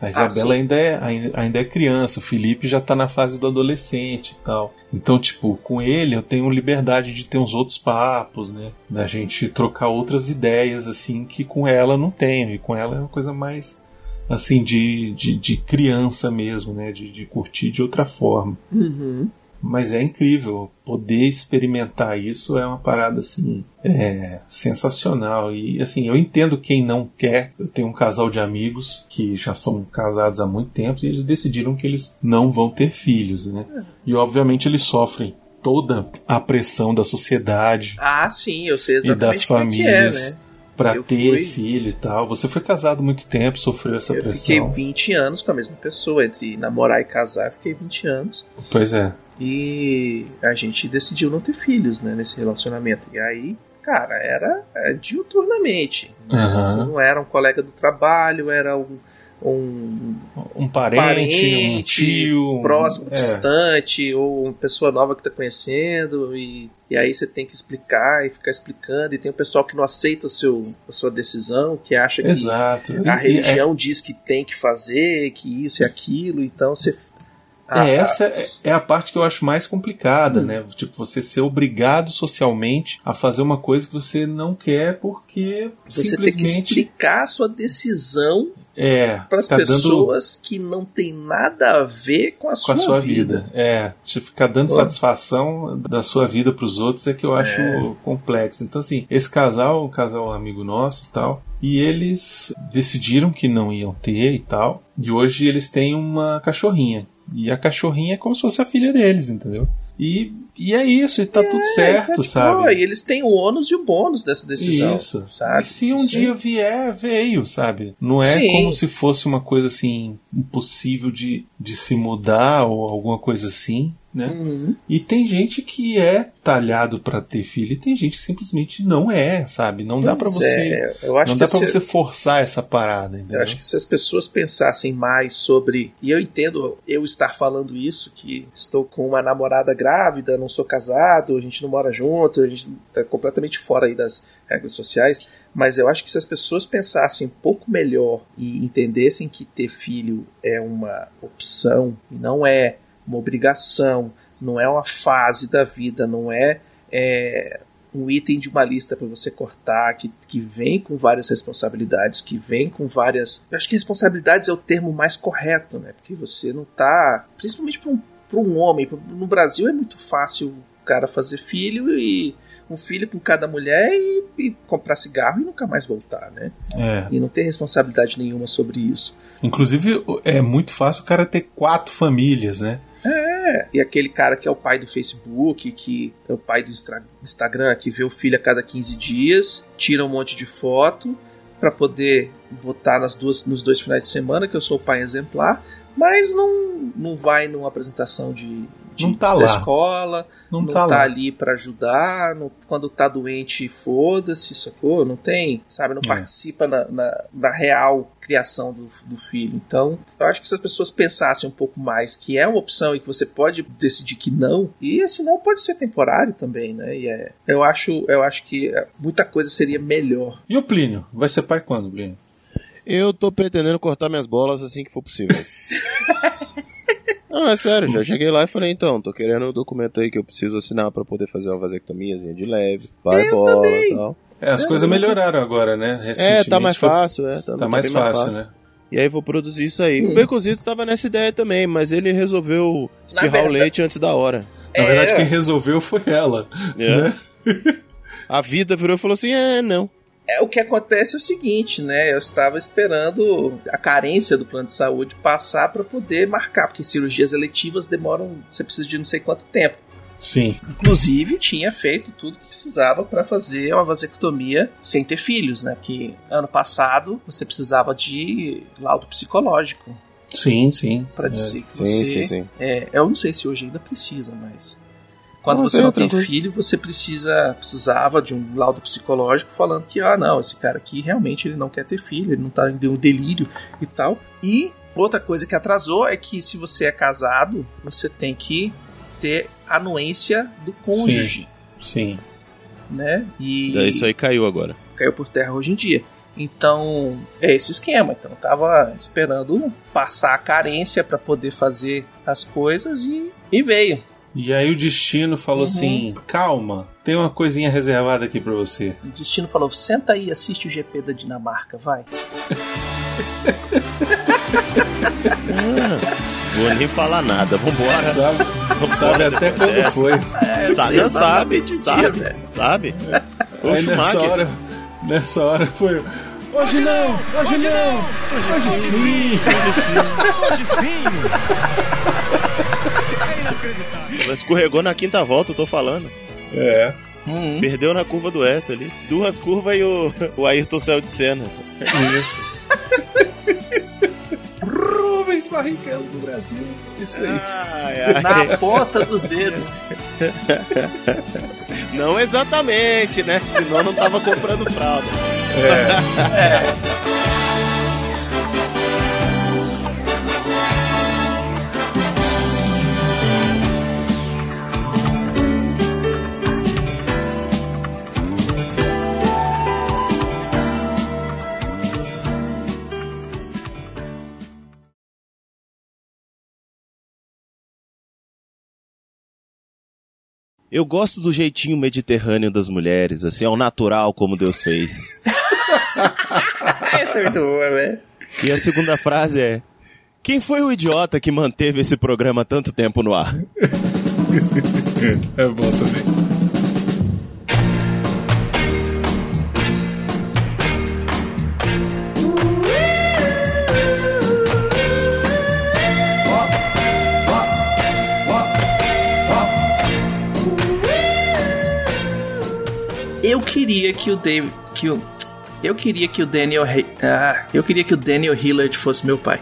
A Isabela ah, ainda, é, ainda é criança, o Felipe já tá na fase do adolescente e tal. Então, tipo, com ele eu tenho liberdade de ter uns outros papos, né? Da gente trocar outras ideias, assim, que com ela não tenho. E com ela é uma coisa mais, assim, de, de, de criança mesmo, né? De, de curtir de outra forma. Uhum. Mas é incrível poder experimentar isso é uma parada assim é, sensacional e assim eu entendo quem não quer. Eu tenho um casal de amigos que já são casados há muito tempo e eles decidiram que eles não vão ter filhos, né? E obviamente eles sofrem toda a pressão da sociedade. Ah, sim, eu sei exatamente e das famílias. É, né? para ter fui... filho e tal. Você foi casado muito tempo, sofreu essa eu pressão. Eu fiquei 20 anos com a mesma pessoa, entre namorar e casar, eu fiquei 20 anos. Pois é. E a gente decidiu não ter filhos, né, nesse relacionamento. E aí, cara, era é, diuturnamente. Uhum. Não era um colega do trabalho, era um um, um parente, parente, um tio, próximo, é. distante, ou uma pessoa nova que está conhecendo, e, e aí você tem que explicar e ficar explicando, e tem o pessoal que não aceita o seu, a sua decisão, que acha que Exato. a é religião é... diz que tem que fazer, que isso e aquilo, então você é, ah, essa é, é a parte que eu acho mais complicada, hum. né? Tipo, você ser obrigado socialmente a fazer uma coisa que você não quer porque você simplesmente... tem que explicar a sua decisão é, para as pessoas dando... que não tem nada a ver com a, com sua, a sua vida. vida. É, te ficar dando satisfação da sua vida para os outros é que eu acho é. complexo. Então, assim, esse casal, o casal amigo nosso e tal, e eles decidiram que não iam ter e tal, e hoje eles têm uma cachorrinha. E a cachorrinha é como se fosse a filha deles, entendeu? E, e é isso, e tá é, tudo certo, é, sabe? e eles têm o ônus e o bônus dessa decisão. Isso. Sabe? E se um Sim. dia vier, veio, sabe? Não é Sim. como se fosse uma coisa assim, impossível de, de se mudar ou alguma coisa assim né? Uhum. E tem gente que é talhado para ter filho e tem gente que simplesmente não é, sabe? Não dá para você, é. não dá para você forçar essa parada. Entendeu? Eu acho que se as pessoas pensassem mais sobre e eu entendo eu estar falando isso que estou com uma namorada grávida, não sou casado, a gente não mora junto, a gente tá completamente fora aí das regras sociais. Mas eu acho que se as pessoas pensassem um pouco melhor e entendessem que ter filho é uma opção e não é uma obrigação, não é uma fase da vida, não é, é um item de uma lista para você cortar, que, que vem com várias responsabilidades, que vem com várias. Eu acho que responsabilidades é o termo mais correto, né? Porque você não tá. Principalmente para um, um homem. No Brasil é muito fácil o cara fazer filho e um filho com cada mulher e, e, comprar cigarro e nunca mais voltar, né? É. E não ter responsabilidade nenhuma sobre isso. Inclusive, é muito fácil o cara ter quatro famílias, né? É, e aquele cara que é o pai do Facebook, que é o pai do Instagram, que vê o filho a cada 15 dias, tira um monte de foto para poder botar nas duas, nos dois finais de semana, que eu sou o pai exemplar, mas não, não vai numa apresentação de, de não tá da lá. escola, não, não tá, tá ali para ajudar, não, quando tá doente, foda-se, sacou? Não tem, sabe, não é. participa na, na, na, real criação do, do filho. Então, eu acho que se as pessoas pensassem um pouco mais que é uma opção e que você pode decidir que não, e esse não pode ser temporário também, né? E é, eu acho, eu acho que muita coisa seria melhor. E o Plínio? Vai ser pai quando, Plínio? Eu tô pretendendo cortar minhas bolas assim que for possível. Não, é sério, já cheguei lá e falei, então, tô querendo o um documento aí que eu preciso assinar para poder fazer uma vasectomiazinha de leve, vai bola e tal. É, as eu coisas melhoraram agora, né? É, tá mais fácil, é. Tá, tá, mais, fácil, fácil, né? E aí vou produzir isso aí. Hum. O Becozito tava nessa ideia também, mas ele resolveu espirrar o leite antes da hora. Na verdade, é. quem resolveu foi ela. É. Né? A vida virou e falou assim: é, não. É, o que acontece é o seguinte, né? Eu estava esperando a carência do plano de saúde passar para poder marcar, porque cirurgias eletivas demoram, você precisa de não sei quanto tempo. Sim. Inclusive, tinha feito tudo que precisava para fazer uma vasectomia sem ter filhos, né? Que ano passado você precisava de laudo psicológico. Sim, sim. Para dizer é. que você. Sim, sim, sim. É, eu não sei se hoje ainda precisa, mas. Quando você não tem filho, você precisa precisava de um laudo psicológico falando que, ah, não, esse cara aqui realmente ele não quer ter filho, ele não tá em um delírio e tal. E outra coisa que atrasou é que se você é casado, você tem que ter anuência do cônjuge. Sim. Sim. Né? E isso aí caiu agora. Caiu por terra hoje em dia. Então, é esse o esquema. Então, eu tava esperando passar a carência para poder fazer as coisas e, e veio. E aí o destino falou uhum. assim: calma, tem uma coisinha reservada aqui para você. O destino falou: senta aí, assiste o GP da Dinamarca, vai. vou nem falar nada, vambora. Sabe, vambora sabe até quando dessa. foi. É, sabe, sabe, sabe, dia, sabe. Aí nessa hora, nessa hora foi. Hoje não! Hoje não! Hoje, hoje sim! sim. Hoje sim! Hoje sim! Ela escorregou na quinta volta, eu tô falando. É. Uhum. Perdeu na curva do S ali. Duas curvas e o, o Ayrton saiu de cena. Isso. Rubens os barrichellos do Brasil. Isso aí. Ai, ai. Na ponta dos dedos. Não exatamente, né? Senão não tava comprando fralda. É. é. Eu gosto do jeitinho mediterrâneo das mulheres, assim, ao natural como Deus fez. Essa é muito boa, velho. E a segunda frase é: Quem foi o idiota que manteve esse programa tanto tempo no ar? é bom também. Eu queria que o David. Que o, eu queria que o Daniel. Ah, eu queria que o Daniel Hillard fosse meu pai.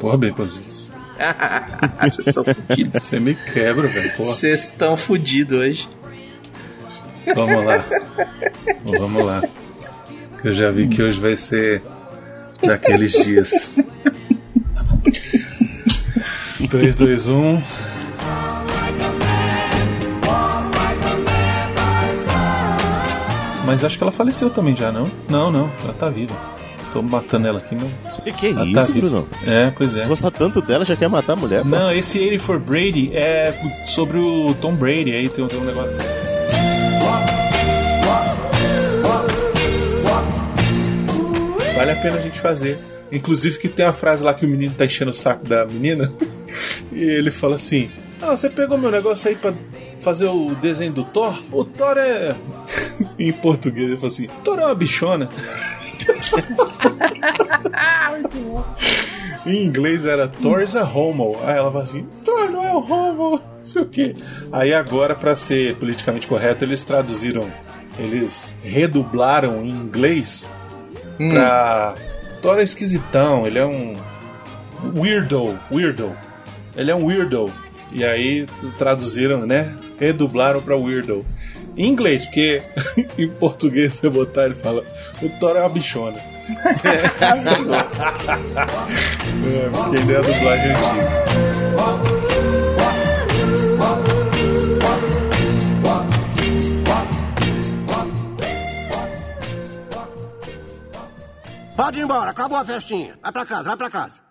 Porra, bem, Vocês estão fudidos. Você me quebra, velho. Vocês estão fudidos hoje. Vamos lá. Vamos lá. Eu já vi que hoje vai ser daqueles dias. 3, 2, 1. Mas acho que ela faleceu também já, não? Não, não, ela tá viva. Tô matando ela aqui, mas. Que que é ela tá isso, tá Bruno? É, pois é. Gosta tanto dela, já quer matar a mulher? Pô. Não, esse 84 Brady é sobre o Tom Brady, aí tem, tem um negócio. Vale a pena a gente fazer. Inclusive que tem uma frase lá que o menino tá enchendo o saco da menina. e ele fala assim: ah, você pegou meu negócio aí pra fazer o desenho do Thor? O Thor é. em português, ele falou assim: Thor é uma bichona. Muito bom. Em inglês era Thor is a homo. Aí ela fala assim: Thor não é um homo, não sei o que. Aí agora, para ser politicamente correto, eles traduziram, eles redublaram em inglês hum. pra. Thor é esquisitão, ele é um. Weirdo, weirdo. Ele é um weirdo. E aí traduziram, né? Redublaram pra Weirdo. Em inglês, porque em português você botar ele fala: o Thor é uma bichona. é, porque ele é a dublagem antiga. Pode ir embora, acabou a festinha. Vai pra casa, vai pra casa.